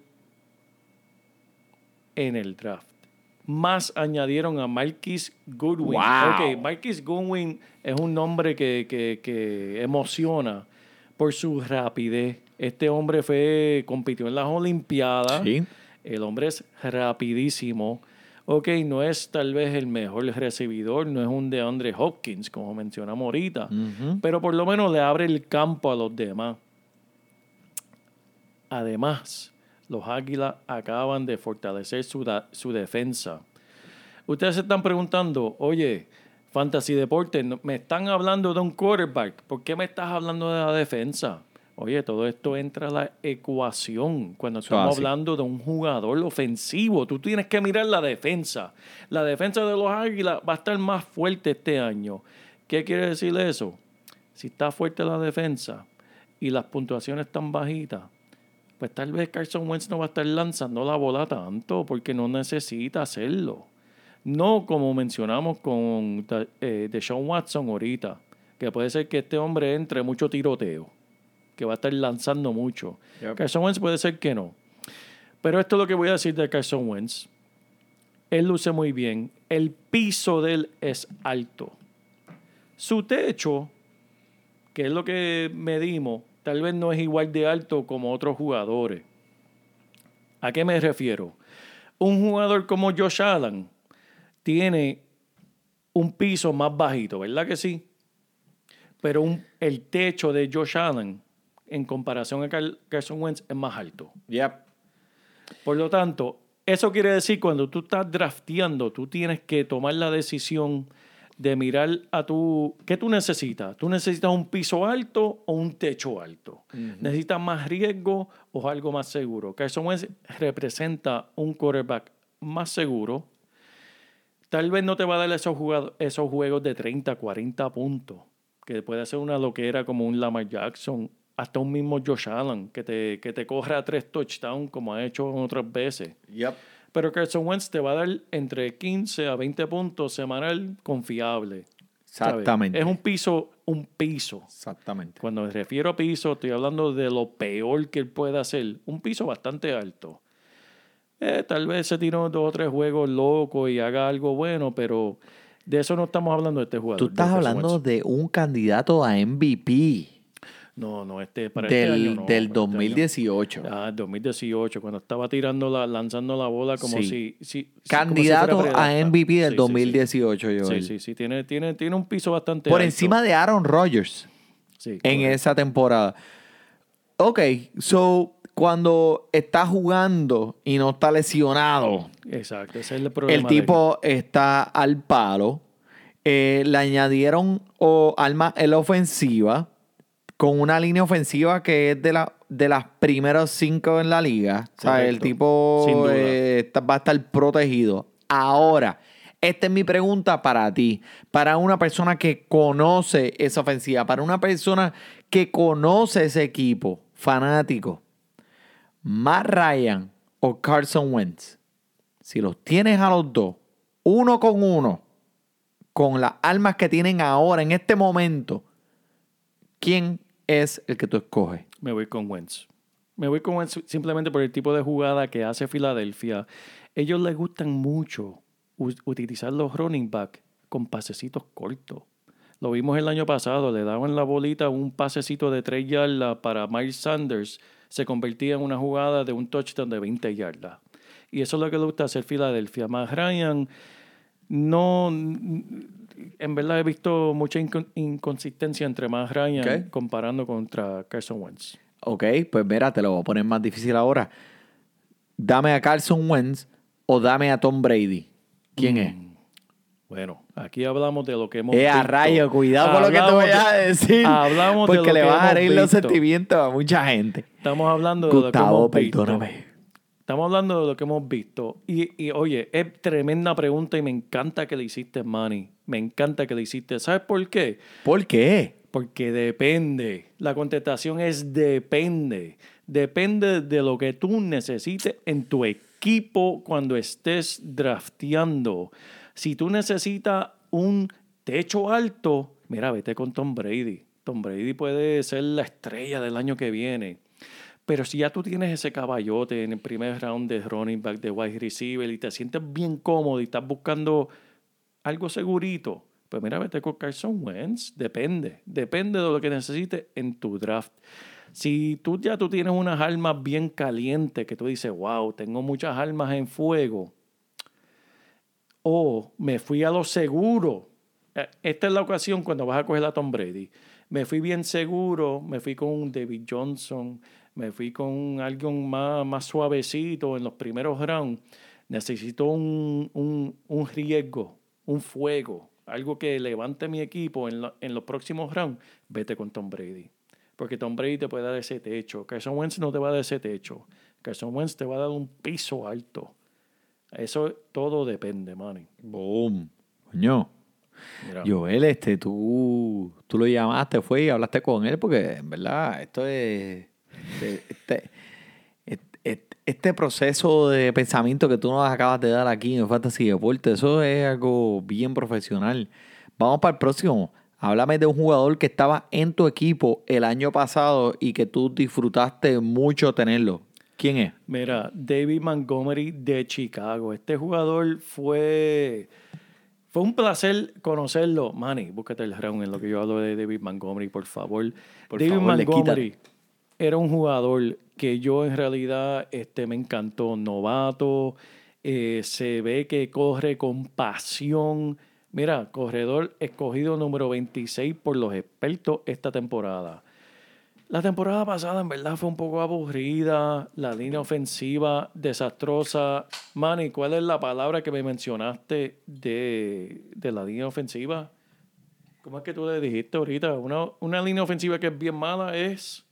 en el draft. Más añadieron a Marquis Goodwin.
Wow.
Ok, Marquis Goodwin es un nombre que, que- que emociona por su rapidez. Este hombre fue, compitió en las Olimpiadas.
Sí.
El hombre es rapidísimo. Ok, no es tal vez el mejor recibidor, no es un de Andre Hopkins, como mencionamos ahorita,
Ujú.
pero por lo menos le abre el campo a los demás. Además, los Águilas acaban de fortalecer su, su defensa. Ustedes se están preguntando, oye, Fantasy Deporte, no- me están hablando de un quarterback, ¿por qué me estás hablando de la defensa? Oye, todo esto entra a la ecuación cuando estamos hablando de un jugador ofensivo. Tú tienes que mirar la defensa. La defensa de los Águilas va a estar más fuerte este año. ¿Qué quiere decir eso? Si está fuerte la defensa y las puntuaciones están bajitas, pues tal vez Carson Wentz no va a estar lanzando la bola tanto porque no necesita hacerlo. No como mencionamos con eh, Deshaun Watson ahorita, que puede ser que este hombre entre mucho tiroteo, que va a estar lanzando mucho.
Yep.
Carson Wentz puede ser que no. Pero esto es lo que voy a decir de Carson Wentz. Él luce muy bien. El piso de él es alto. Su techo, que es lo que medimos, tal vez no es igual de alto como otros jugadores. ¿A qué me refiero? Un jugador como Josh Allen tiene un piso más bajito, ¿verdad que sí? Pero un- el techo de Josh Allen en comparación a Car- Carson Wentz es más alto.
Yep.
Por lo tanto, eso quiere decir cuando tú estás drafteando, tú tienes que tomar la decisión de mirar a tu... ¿Qué tú necesitas? ¿Tú necesitas un piso alto o un techo alto? ¿Necesitas más riesgo o algo más seguro? Carson Wentz representa un quarterback más seguro. Tal vez no te va a dar esos, jugado- esos juegos de 30, 40 puntos, que puede ser una loquera como un Lamar Jackson, hasta un mismo Josh Allen, que te, que te corra tres touchdowns como ha hecho otras veces.
Yep.
Pero Carson Wentz te va a dar entre 15 a 20 puntos semanal confiable. ¿sabes?
Exactamente.
Es un piso, un piso.
Exactamente.
Cuando me refiero a piso, estoy hablando de lo peor que él puede hacer. Un piso bastante alto. Eh, tal vez se tiró dos o tres juegos locos y haga algo bueno, pero de eso no estamos hablando de este jugador.
Tú estás hablando
Wentz.
de un candidato a MVP
No, no, este para este
del,
año no,
del
para este año.
2018.
Ah, 2018, cuando estaba tirando la, lanzando la bola como
Sí.
si, si- si- como si
Candidato a. MVP del
Sí, sí, sí.
2018, Joel.
Sí, sí, sí, tiene, tiene, tiene un piso bastante
Por
alto.
encima de Aaron Rodgers en
correcto.
esa temporada. Ok, so cuando está jugando y no está lesionado,
Exacto, ese es el problema.
el
de-
tipo está al palo. Eh, le añadieron o, alma en la ofensiva con una línea ofensiva que es de, la, de las primeras cinco en la liga. O sea, el tipo eh, va a estar protegido. Ahora, esta es mi pregunta para ti, para una persona que conoce esa ofensiva, para una persona que conoce ese equipo, fanático. Matt Ryan o Carson Wentz, si los tienes a los dos, uno con uno, con las armas que tienen ahora, en este momento, ¿quién es el que tú escoges?
Me voy con Wentz. Me voy con Wentz simplemente por el tipo de jugada que hace Filadelfia. Ellos les gustan mucho utilizar los running back con pasecitos cortos. Lo vimos el año pasado, le daban la bolita, un pasecito de 3 yardas para Miles Sanders, se convertía en una jugada de un touchdown de 20 yardas. Y eso es lo que le gusta hacer Filadelfia. Más Ryan, no, en verdad he visto mucha incon- inconsistencia entre más Ryan comparando contra Carson Wentz.
Ok, pues mira, te lo voy a poner más difícil ahora. Dame a Carson Wentz o dame a Tom Brady. ¿Quién es?
Bueno, aquí hablamos de lo que hemos
Eh, a
visto.
rayo, cuidado con lo que te voy a
de-
decir.
hablamos de
porque
lo
le vas a herir los sentimientos a mucha gente.
Estamos hablando de lo que
Gustavo,
hemos visto.
perdóname.
Estamos hablando de lo que hemos visto. Y, y, oye, es tremenda pregunta y me encanta que le hiciste, Manny. Me encanta que le hiciste. ¿Sabes por qué?
¿Por qué?
Porque depende. La contestación es depende. Depende de lo que tú necesites en tu equipo cuando estés drafteando. Si tú necesitas un techo alto, mira, vete con Tom Brady. Tom Brady puede ser la estrella del año que viene. Pero si ya tú tienes ese caballote en el primer round de running back, de wide receiver, y te sientes bien cómodo y estás buscando algo segurito, pues mira, vete con Carson Wentz. Depende. Depende de lo que necesites en tu draft. Si tú ya tú tienes unas armas bien calientes, que tú dices, wow, tengo muchas armas en fuego, o me fui a lo seguro. Eh, Esta es la ocasión cuando vas a coger a Tom Brady. Me fui bien seguro, me fui con un David Johnson, me fui con alguien más, más suavecito en los primeros rounds. Necesito un, un, un riesgo, un fuego, algo que levante mi equipo en, la- en los próximos rounds. Vete con Tom Brady. Porque Tom Brady te puede dar ese techo. Carson Wentz no te va a dar ese techo. Carson Wentz te va a dar un piso alto. Eso todo depende, Manny.
Boom. Coño.
Mira.
Joel, este, tú, tú lo llamaste, fue y hablaste con él, porque en verdad esto es. Este, este, este proceso de pensamiento que tú nos acabas de dar aquí en Fantasy Deporte, eso es algo bien profesional. Vamos para el próximo. Háblame de un jugador que estaba en tu equipo el año pasado y que tú disfrutaste mucho tenerlo. ¿Quién es?
Mira, David Montgomery de Chicago. Este jugador fue. Fue un placer conocerlo. Manny, búscate el round en lo que yo hablo de David Montgomery, por favor.
Por
David
favor, le
Montgomery era un jugador que yo en realidad este, me encantó. Novato, eh, se ve que corre con pasión. Mira, corredor escogido número 26 por los expertos esta temporada. La temporada pasada en verdad fue un poco aburrida, la línea ofensiva desastrosa. Manny, ¿cuál es la palabra que me mencionaste de, de la línea ofensiva? ¿Cómo es que tú le dijiste ahorita? Una, una línea ofensiva que es bien mala es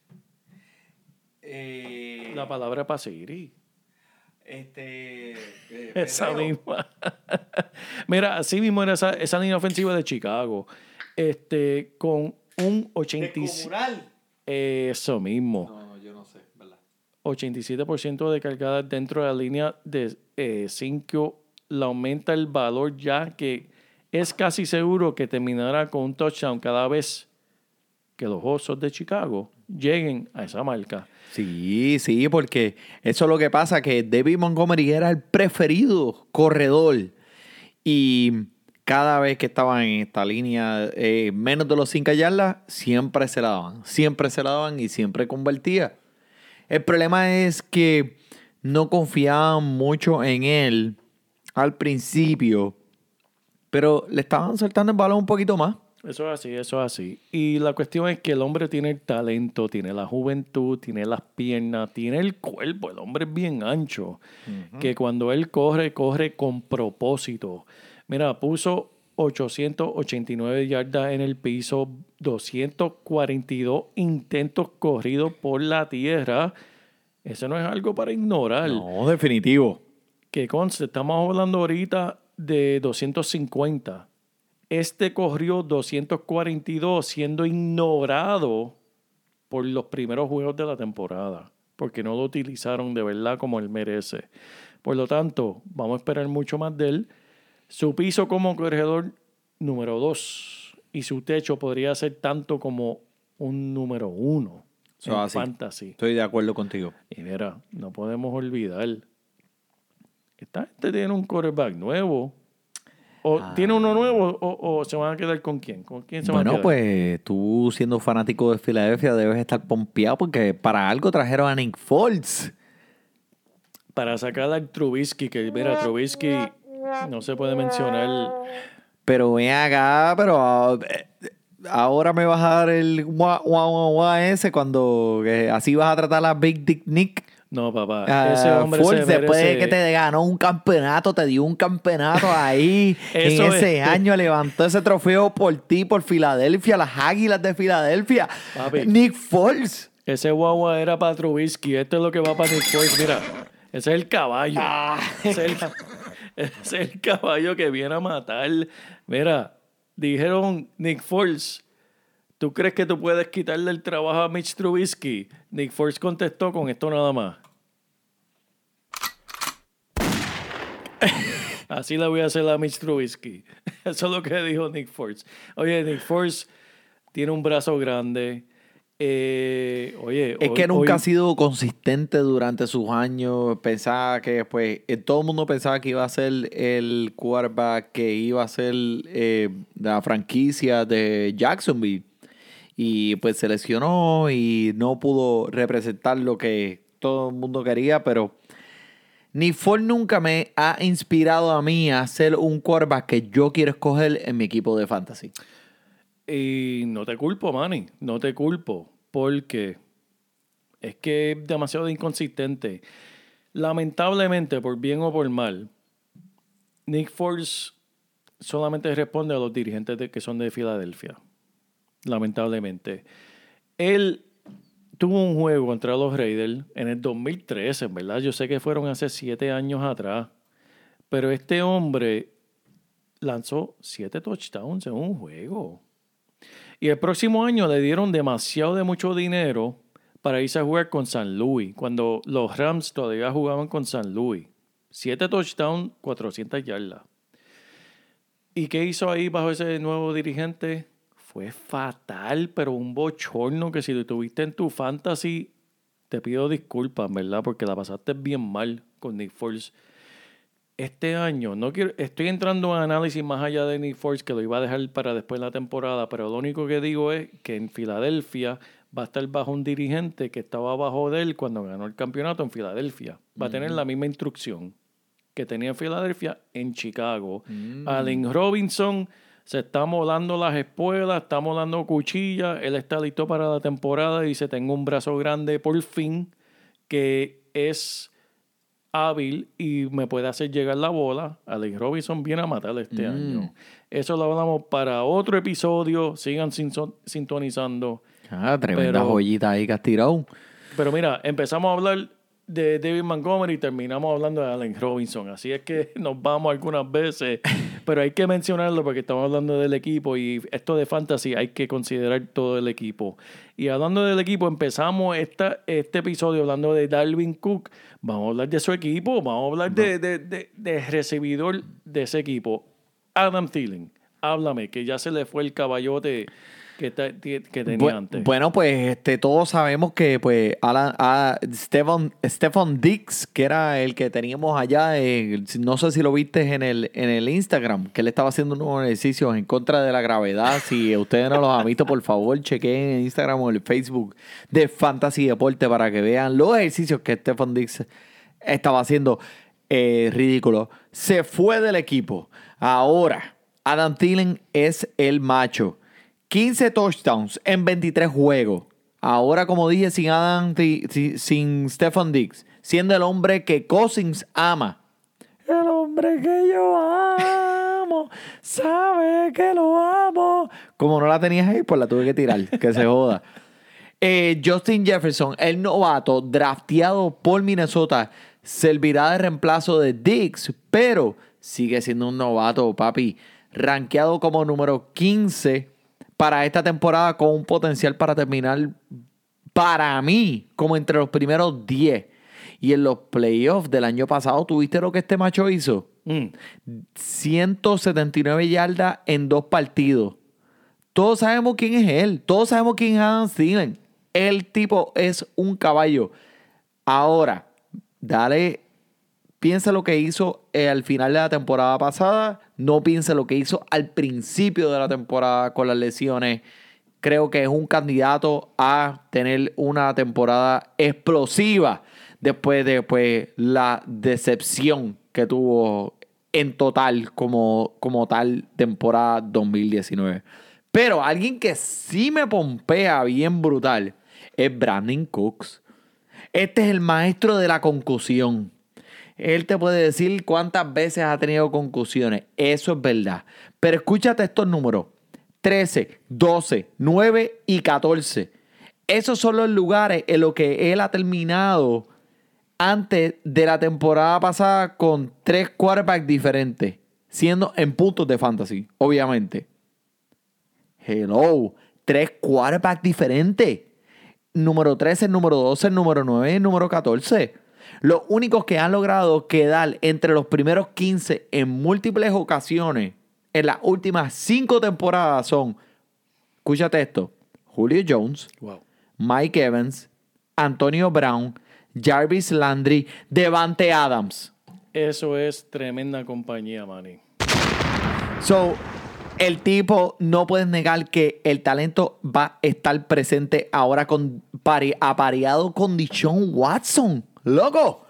la palabra para seguir.
Este.
Esa misma. Mira, así mismo era esa, esa línea ofensiva de Chicago. Este, con un 85. Eso mismo.
No, yo no sé, ¿verdad?
87% de cargadas dentro de la línea de 5 le aumenta el valor ya que es casi seguro que terminará con un touchdown cada vez que los Osos de Chicago lleguen a esa marca.
Sí, sí, porque eso es lo que pasa, que David Montgomery era el preferido corredor. Y cada vez que estaba en esta línea, eh, menos de los 5 yardas, siempre se la daban. Siempre se la daban y siempre convertía. El problema es que no confiaban mucho en él al principio, pero le estaban soltando el balón un poquito más.
Eso es así, eso es así. Y la cuestión es que el hombre tiene el talento, tiene la juventud, tiene las piernas, tiene el cuerpo. El hombre es bien ancho. Que cuando él corre, corre con propósito. Mira, puso 889 yardas en el piso, 242 intentos corridos por la tierra. Eso no es algo para ignorar.
No, definitivo.
Que conste, estamos hablando ahorita de 250. Este corrió 242 siendo ignorado por los primeros juegos de la temporada, porque no lo utilizaron de verdad como él merece. Por lo tanto, vamos a esperar mucho más de él. Su piso como corredor número 2 y su techo podría ser tanto como un número 1
Eso
en
así.
fantasy.
Estoy de acuerdo contigo.
Y mira, no podemos olvidar. Esta gente tiene un quarterback nuevo. ¿O tiene uno nuevo o, o se van a quedar con quién? ¿Con quién se van a
Bueno, pues tú siendo fanático de Filadelfia debes estar pompeado porque para algo trajeron a Nick Foles.
Para sacar al Trubisky, que mira, Trubisky no se puede mencionar.
Pero ven acá, pero ah, eh, ahora me vas a dar el guau, guau, guau ese cuando eh, así vas a tratar a Big Dick Nick.
No, papá.
Ah,
ese hombre
Foles,
se
después de
merece-
que te ganó un campeonato, te dio un campeonato ahí. en ese
es.
año levantó ese trofeo por ti, por Filadelfia, las águilas de Filadelfia.
Papi.
Nick Foles.
Ese guagua era para Trubisky. Esto es lo que va para Nick Foles. Mira, ese es el caballo.
Ah.
Ese, es el, ese es el caballo que viene a matar. Mira, dijeron Nick Foles. ¿Tú crees que tú puedes quitarle el trabajo a Mitch Trubisky? Nick Foles contestó con esto nada más. Así le voy a hacer a Mitch Trubisky. Eso es lo que dijo Nick Foles. Oye, Nick Foles tiene un brazo grande. Eh, oye,
Es
hoy-
que nunca
hoy-
ha sido consistente durante sus años. Pensaba que, pues, eh, todo el mundo pensaba que iba a ser el quarterback, que iba a ser eh, la franquicia de Jacksonville. Y pues se lesionó y no pudo representar lo que todo el mundo quería, pero ni Ford nunca me ha inspirado a mí a ser un quarterback que yo quiero escoger en mi equipo de fantasy.
Y no te culpo, Manny, no te culpo, porque es que es demasiado inconsistente. Lamentablemente, por bien o por mal, Nick Foles solamente responde a los dirigentes que son de Filadelfia. Lamentablemente. Él tuvo un juego contra los Raiders en el 2013, en verdad. Yo sé que fueron hace siete años atrás. Pero este hombre lanzó siete touchdowns en un juego. Y el próximo año le dieron demasiado de mucho dinero para irse a jugar con San Luis, cuando los Rams todavía jugaban con San Luis. Siete touchdowns, 400 yardas. ¿Y qué hizo ahí bajo ese nuevo dirigente? Fue fatal, pero un bochorno que si lo tuviste en tu fantasy, te pido disculpas, ¿verdad? Porque la pasaste bien mal con Nick Foles. Este año, no quiero, estoy entrando en análisis más allá de Nick Foles, que lo iba a dejar para después de la temporada, pero lo único que digo es que en Filadelfia va a estar bajo un dirigente que estaba bajo de él cuando ganó el campeonato en Filadelfia. Va a tener la misma instrucción que tenía en Filadelfia en Chicago. Allen Robinson se está molando las espuelas, está molando cuchillas, él está listo para la temporada y dice, tengo un brazo grande por fin que es hábil y me puede hacer llegar la bola. Allen Robinson viene a matar este año. Eso lo hablamos para otro episodio. Sigan sinso- sintonizando.
Ah, tremenda
Pero-
joyita ahí que has tirado.
Pero mira, empezamos a hablar de David Montgomery y terminamos hablando de Allen Robinson. Así es que nos vamos algunas veces, pero hay que mencionarlo porque estamos hablando del equipo y esto de fantasy hay que considerar todo el equipo. Y hablando del equipo, empezamos esta, este episodio hablando de Dalvin Cook. Vamos a hablar de su equipo, vamos a hablar de, de, de- de recibidor de ese equipo. Adam Thielen, háblame, que ya se le fue el caballote que, tenía
Bu-
antes.
Bueno, pues este, todos sabemos que pues Alan, a Stephen, Stephen Dix, que era el que teníamos allá, en- no sé si lo viste en el, en el Instagram, que él estaba haciendo unos ejercicios en contra de la gravedad. Si ustedes no los han visto, por favor, chequen en Instagram o en el Facebook de Fantasy Deporte para que vean los ejercicios que Stephen Dix estaba haciendo. Eh, ridículo. Se fue del equipo. Ahora, Adam Thielen es el macho. 15 touchdowns en 23 juegos. Ahora, como dije, sin Adam, sin siendo el hombre que Cousins ama. El hombre que yo amo, sabe que lo amo. Como no la tenías ahí, pues la tuve que tirar, que se joda. Eh, Justin Jefferson, el novato drafteado por Minnesota, servirá de reemplazo de Diggs, pero sigue siendo un novato, papi. Rankeado como número 15 para esta temporada con un potencial para terminar, para mí, como entre los primeros 10. Y en los playoffs del año pasado, ¿tuviste lo que este macho hizo?
Mm.
179 yardas en dos partidos. Todos sabemos quién es él. Todos sabemos quién es Adam Thielen. El tipo es un caballo. Ahora, dale piense lo que hizo eh, al final de la temporada pasada, no piense lo que hizo al principio de la temporada con las lesiones. Creo que es un candidato a tener una temporada explosiva después de pues, la decepción que tuvo en total como, como tal temporada 2019. Pero alguien que sí me pompea bien brutal es Brandon Cooks. Este es el maestro de la concusión. Él te puede decir cuántas veces ha tenido concusiones. Eso es verdad. Pero escúchate estos números. 13, 12, 9 y 14. Esos son los lugares en los que él ha terminado antes de la temporada pasada con tres quarterbacks diferentes. Siendo en puntos de fantasy, obviamente. Hello. Tres quarterbacks diferentes. Número 13, número 12, número 9 y número 14. Los únicos que han logrado quedar entre los primeros 15 en múltiples ocasiones en las últimas cinco temporadas son, escúchate esto, Julio Jones,
Wow.
Mike Evans, Antonio Brown, Jarvis Landry, Devante Adams.
Eso es tremenda compañía, Manny.
So, el tipo no puedes negar que el talento va a estar presente ahora con pare- apareado con Dichon Watson. Loco,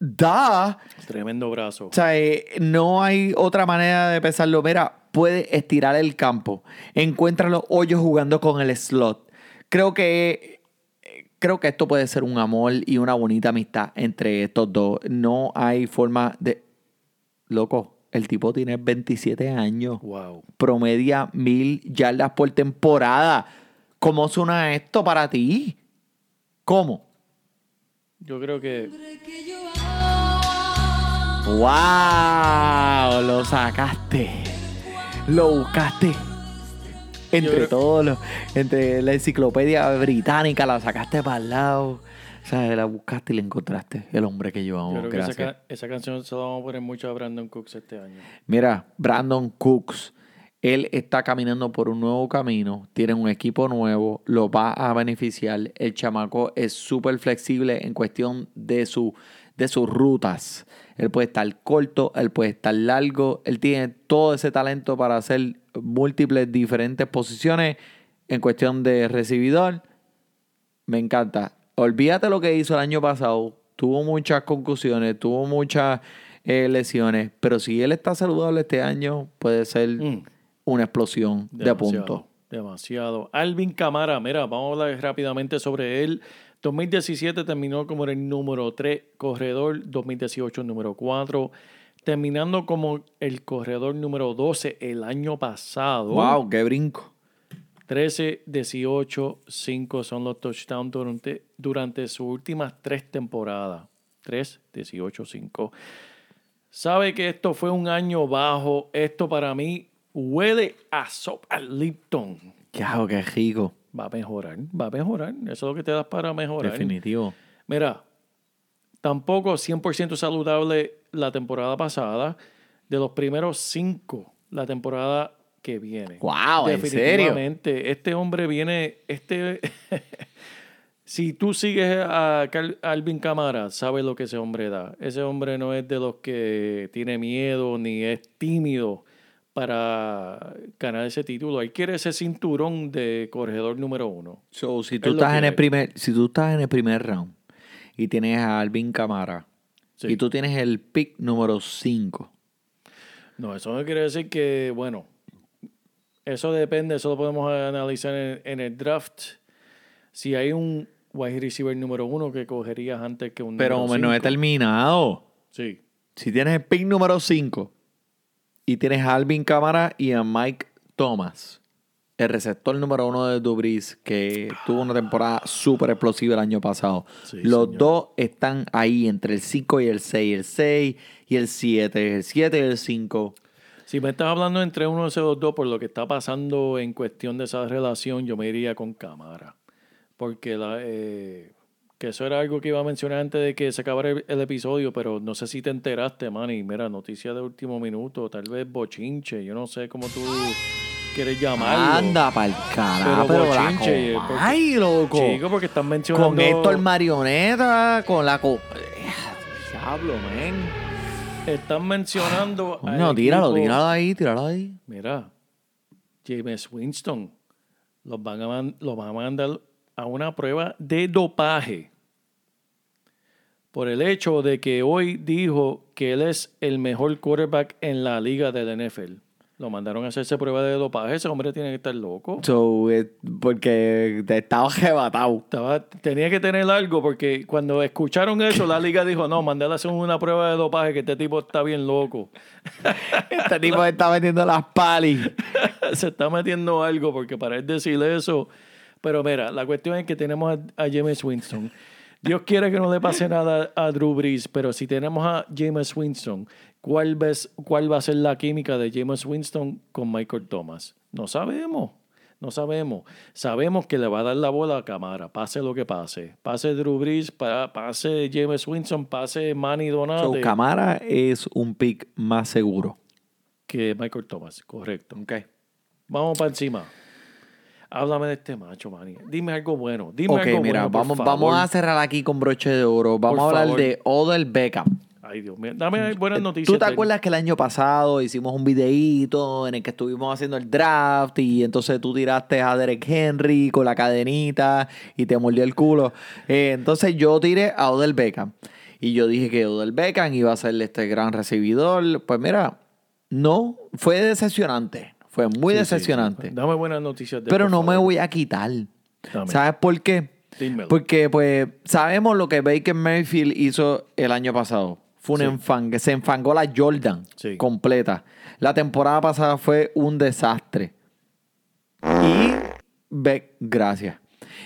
da.
Tremendo brazo.
O sea, eh, no hay otra manera de pensarlo. Mira, puede estirar el campo. Encuentra los hoyos jugando con el slot. Creo que, eh, creo que esto puede ser un amor y una bonita amistad entre estos dos. No hay forma de... Loco, el tipo tiene 27 años.
Wow.
Promedia mil yardas por temporada. ¿Cómo suena esto para ti? ¿Cómo?
Yo creo que
¡Wow! Lo sacaste. Lo buscaste. Entre todos los. Entre la enciclopedia británica, la sacaste para el lado. O sea, la buscaste y la encontraste. El hombre que
yo
llevamos.
creo que esa,
Gracias.
esa canción se la vamos a poner mucho a Brandon Cooks este año.
Mira, Brandon Cooks, él está caminando por un nuevo camino, tiene un equipo nuevo, lo va a beneficiar. El chamaco es súper flexible en cuestión de, su, de sus rutas. Él puede estar corto, él puede estar largo, él tiene todo ese talento para hacer múltiples diferentes posiciones en cuestión de recibidor. Me encanta. Olvídate lo que hizo el año pasado. Tuvo muchas concusiones, tuvo muchas eh, lesiones. Pero si él está saludable este año, puede ser
Mm.
Una explosión de
Demasiado,
puntos.
Demasiado. Alvin Camara, mira, vamos a hablar rápidamente sobre él. 2017 terminó como el número 3 corredor, 2018 número 4, terminando como el corredor número 12 el año pasado.
¡Wow! ¡Qué brinco!
13, 18, 5 son los touchdowns durante, durante sus últimas tres temporadas. 3, 18, 5. Sabe que esto fue un año bajo. Esto para mí huele a sopa Lipton.
¡Qué hago, qué rico!
Va a mejorar, va a mejorar. Eso es lo que te das para mejorar.
Definitivo.
Mira, tampoco 100% saludable la temporada pasada. De los primeros cinco, la temporada que viene.
¡Wow! ¿En serio?
Este hombre viene. Este. si tú sigues a Alvin Camara, sabes lo que ese hombre da. Ese hombre no es de los que tiene miedo ni es tímido para ganar ese título. Él quiere ese cinturón de corredor número uno.
So, si tú
Es
estás en el primer, si tú estás en el primer round y tienes a Alvin Camara
Sí.
y tú tienes el pick número 5,
No, eso no quiere decir que, bueno, eso depende, eso lo podemos analizar en, en el draft. Si hay un wide receiver número uno que cogerías antes que un
pero
número
no he terminado.
Sí,
Si tienes el pick número 5 y tienes a Alvin Cámara y a Mike Thomas, el receptor número uno de Dubris, que tuvo una temporada súper explosiva el año pasado.
Sí,
Los
señor.
dos están ahí entre el 5 y el 6, el 6 y el 7, el 7 y el 5.
Si me estás hablando entre uno de esos dos por lo que está pasando en cuestión de esa relación, yo me iría con cámara. Porque la, eh, que eso era algo que iba a mencionar antes de que se acabara el, el episodio, pero no sé si te enteraste, man. Y mira, noticia de último minuto, tal vez bochinche, yo no sé cómo tú quieres llamarlo.
Anda pa'l carajo,
Pero
pero, la
bochinche,
co-
porque-
Ay, loco.
Chico, porque están mencionando...
con Héctor Marioneta, con la... Co Diablo, men.
Están mencionando. al
No, tíralo,
equipo-
tíralo ahí, tíralo ahí.
Mira, James Winston los van a, los van a mandar a una prueba de dopaje por el hecho de que hoy dijo que él es el mejor quarterback en la liga del NFL. Lo mandaron a hacerse prueba de dopaje. Ese hombre tiene que estar loco.
So, eh, porque estaba jebatado.
Estaba, tenía que tener algo porque cuando escucharon eso, la liga dijo, no, mandale a hacer una prueba de dopaje que este tipo está bien loco.
Este tipo está metiendo las palis.
se está metiendo algo porque para él decir eso. Pero mira, la cuestión es que tenemos a, a James Winston. Dios quiere que no le pase nada a Drew Brees, pero si tenemos a James Winston, ¿cuál, ves, ¿cuál va a ser la química de James Winston con Michael Thomas? No sabemos. No sabemos. Sabemos que le va a dar la bola a Camara, pase lo que pase. Pase Drew Brees, pa- pase James Winston, pase Manny
So,
Donate
Camara es un pick más seguro.
que Michael Thomas. Correcto.
Ok.
Vamos para encima. Háblame de este macho, Manny. Dime algo bueno. Dime
Ok,
algo
mira,
bueno, por
vamos,
favor.
vamos a cerrar aquí con broche de oro. Vamos
Por
a hablar
favor.
de Odell Beckham.
Ay, Dios mío. Dame buenas noticias.
¿Tú te acuerdas que el año pasado hicimos un videíto en el que estuvimos haciendo el draft y entonces tú tiraste a Derek Henry con la cadenita y te mordió el culo? Eh, entonces yo tiré a Odell Beckham y yo dije que Odell Beckham iba a ser este gran recibidor. Pues mira, no, fue decepcionante. Fue muy
Sí,
decepcionante.
sí. Dame buenas noticias. de
Pero no me voy a quitar.
Dame.
¿Sabes por qué?
Dímelo.
Porque pues sabemos lo que Baker Mayfield hizo el año pasado. Fue un
Sí.
Se enfangó la Jordan completa. La temporada pasada fue un desastre. Y Beck, gracias.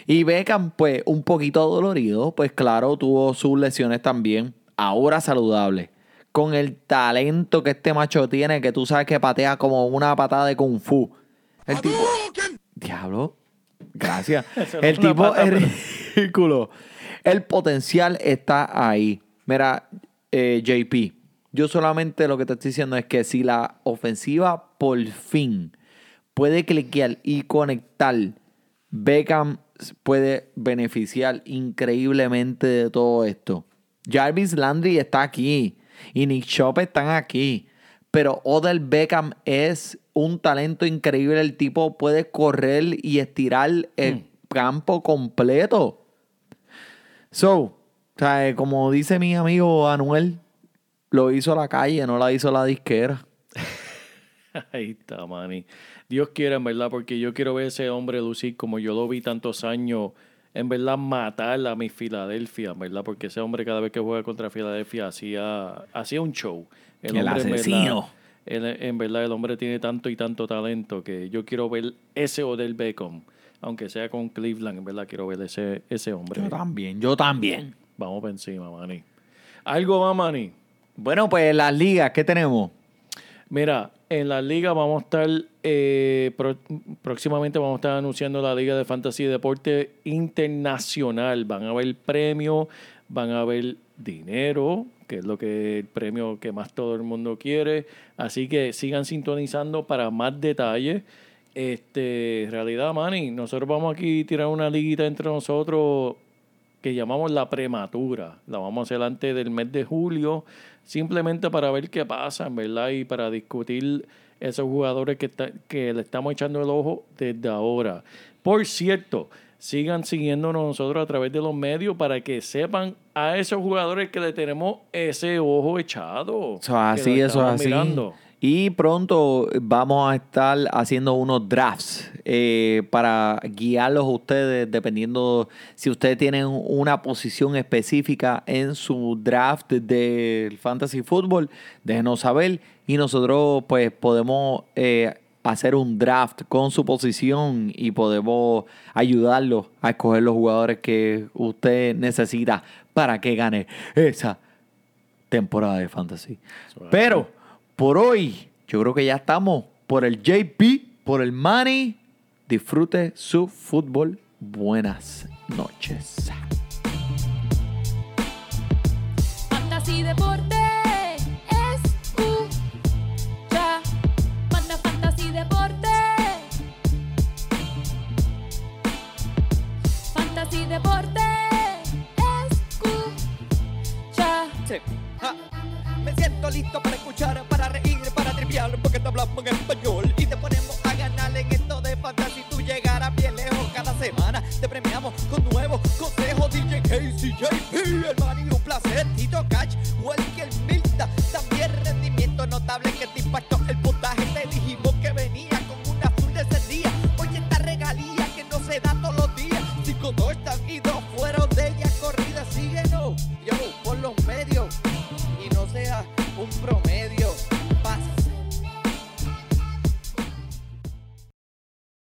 Y Beckham, pues, un poquito dolorido, pues claro, tuvo sus lesiones también. Ahora saludable. Con el talento que este macho tiene, que tú sabes que patea como una patada de kung fu. El tipo. Diablo. Gracias. El tipo es
pero-
ridículo. El potencial está ahí. Mira, eh, JP, yo solamente lo que te estoy diciendo es que si la ofensiva por fin puede cliquear y conectar, Beckham puede beneficiar increíblemente de todo esto. Jarvis Landry está aquí y Nick Chop están aquí. Pero Odell Beckham es un talento increíble. El tipo puede correr y estirar el campo completo. So, o sea, eh, como dice mi amigo Anuel, lo hizo la calle, no la hizo la disquera.
Ahí está, Manny. Dios quiera, en verdad, porque yo quiero ver ese hombre lucir como yo lo vi tantos años. En verdad, matar a mi Filadelfia, en verdad, porque ese hombre cada vez que juega contra Filadelfia hacía, hacía un show.
El
hombre, en
asesino.
verdad, en verdad, el hombre tiene tanto y tanto talento que yo quiero ver ese Odell Beckham, aunque sea con Cleveland, en verdad, quiero ver ese, ese hombre.
Yo también, yo también.
Vamos por encima, Manny. ¿Algo más, Manny?
Bueno, pues las ligas, ¿qué tenemos?
Mira, en la liga vamos a estar, eh, próximamente vamos a estar anunciando la Liga de Fantasy y Deporte Internacional. Van a haber premios, van a haber dinero, que es lo que el premio que más todo el mundo quiere. Así que sigan sintonizando para más detalles. Este, realidad, Manny, nosotros vamos aquí a tirar una liguita entre nosotros que llamamos la prematura. La vamos a hacer antes del mes de julio, simplemente para ver qué pasa, verdad, y para discutir esos jugadores que, está- que le estamos echando el ojo desde ahora. Por cierto, sigan siguiéndonos nosotros a través de los medios para que sepan a esos jugadores que le tenemos ese ojo echado.
Eso así, eso así.
mirando.
Y pronto vamos a estar haciendo unos drafts eh, para guiarlos a ustedes, dependiendo si ustedes tienen una posición específica en su draft del fantasy football, déjenos saber y nosotros pues podemos eh, hacer un draft con su posición y podemos ayudarlos a escoger los jugadores que usted necesita para que gane esa temporada de fantasy. Pero por hoy, yo creo que ya estamos por el JP, por el Money. Disfrute su fútbol. Buenas noches.
momento listo
para escuchar, para reír, para triviar, porque te hablamos en español y te ponemos a ganar en esto de fantasía. Tú llegaras bien lejos cada semana, te premiamos con nuevos consejos. DJ KCJP, el man y un placer. Tito Cash, Welker Milta, también rendimiento notable que te impacta.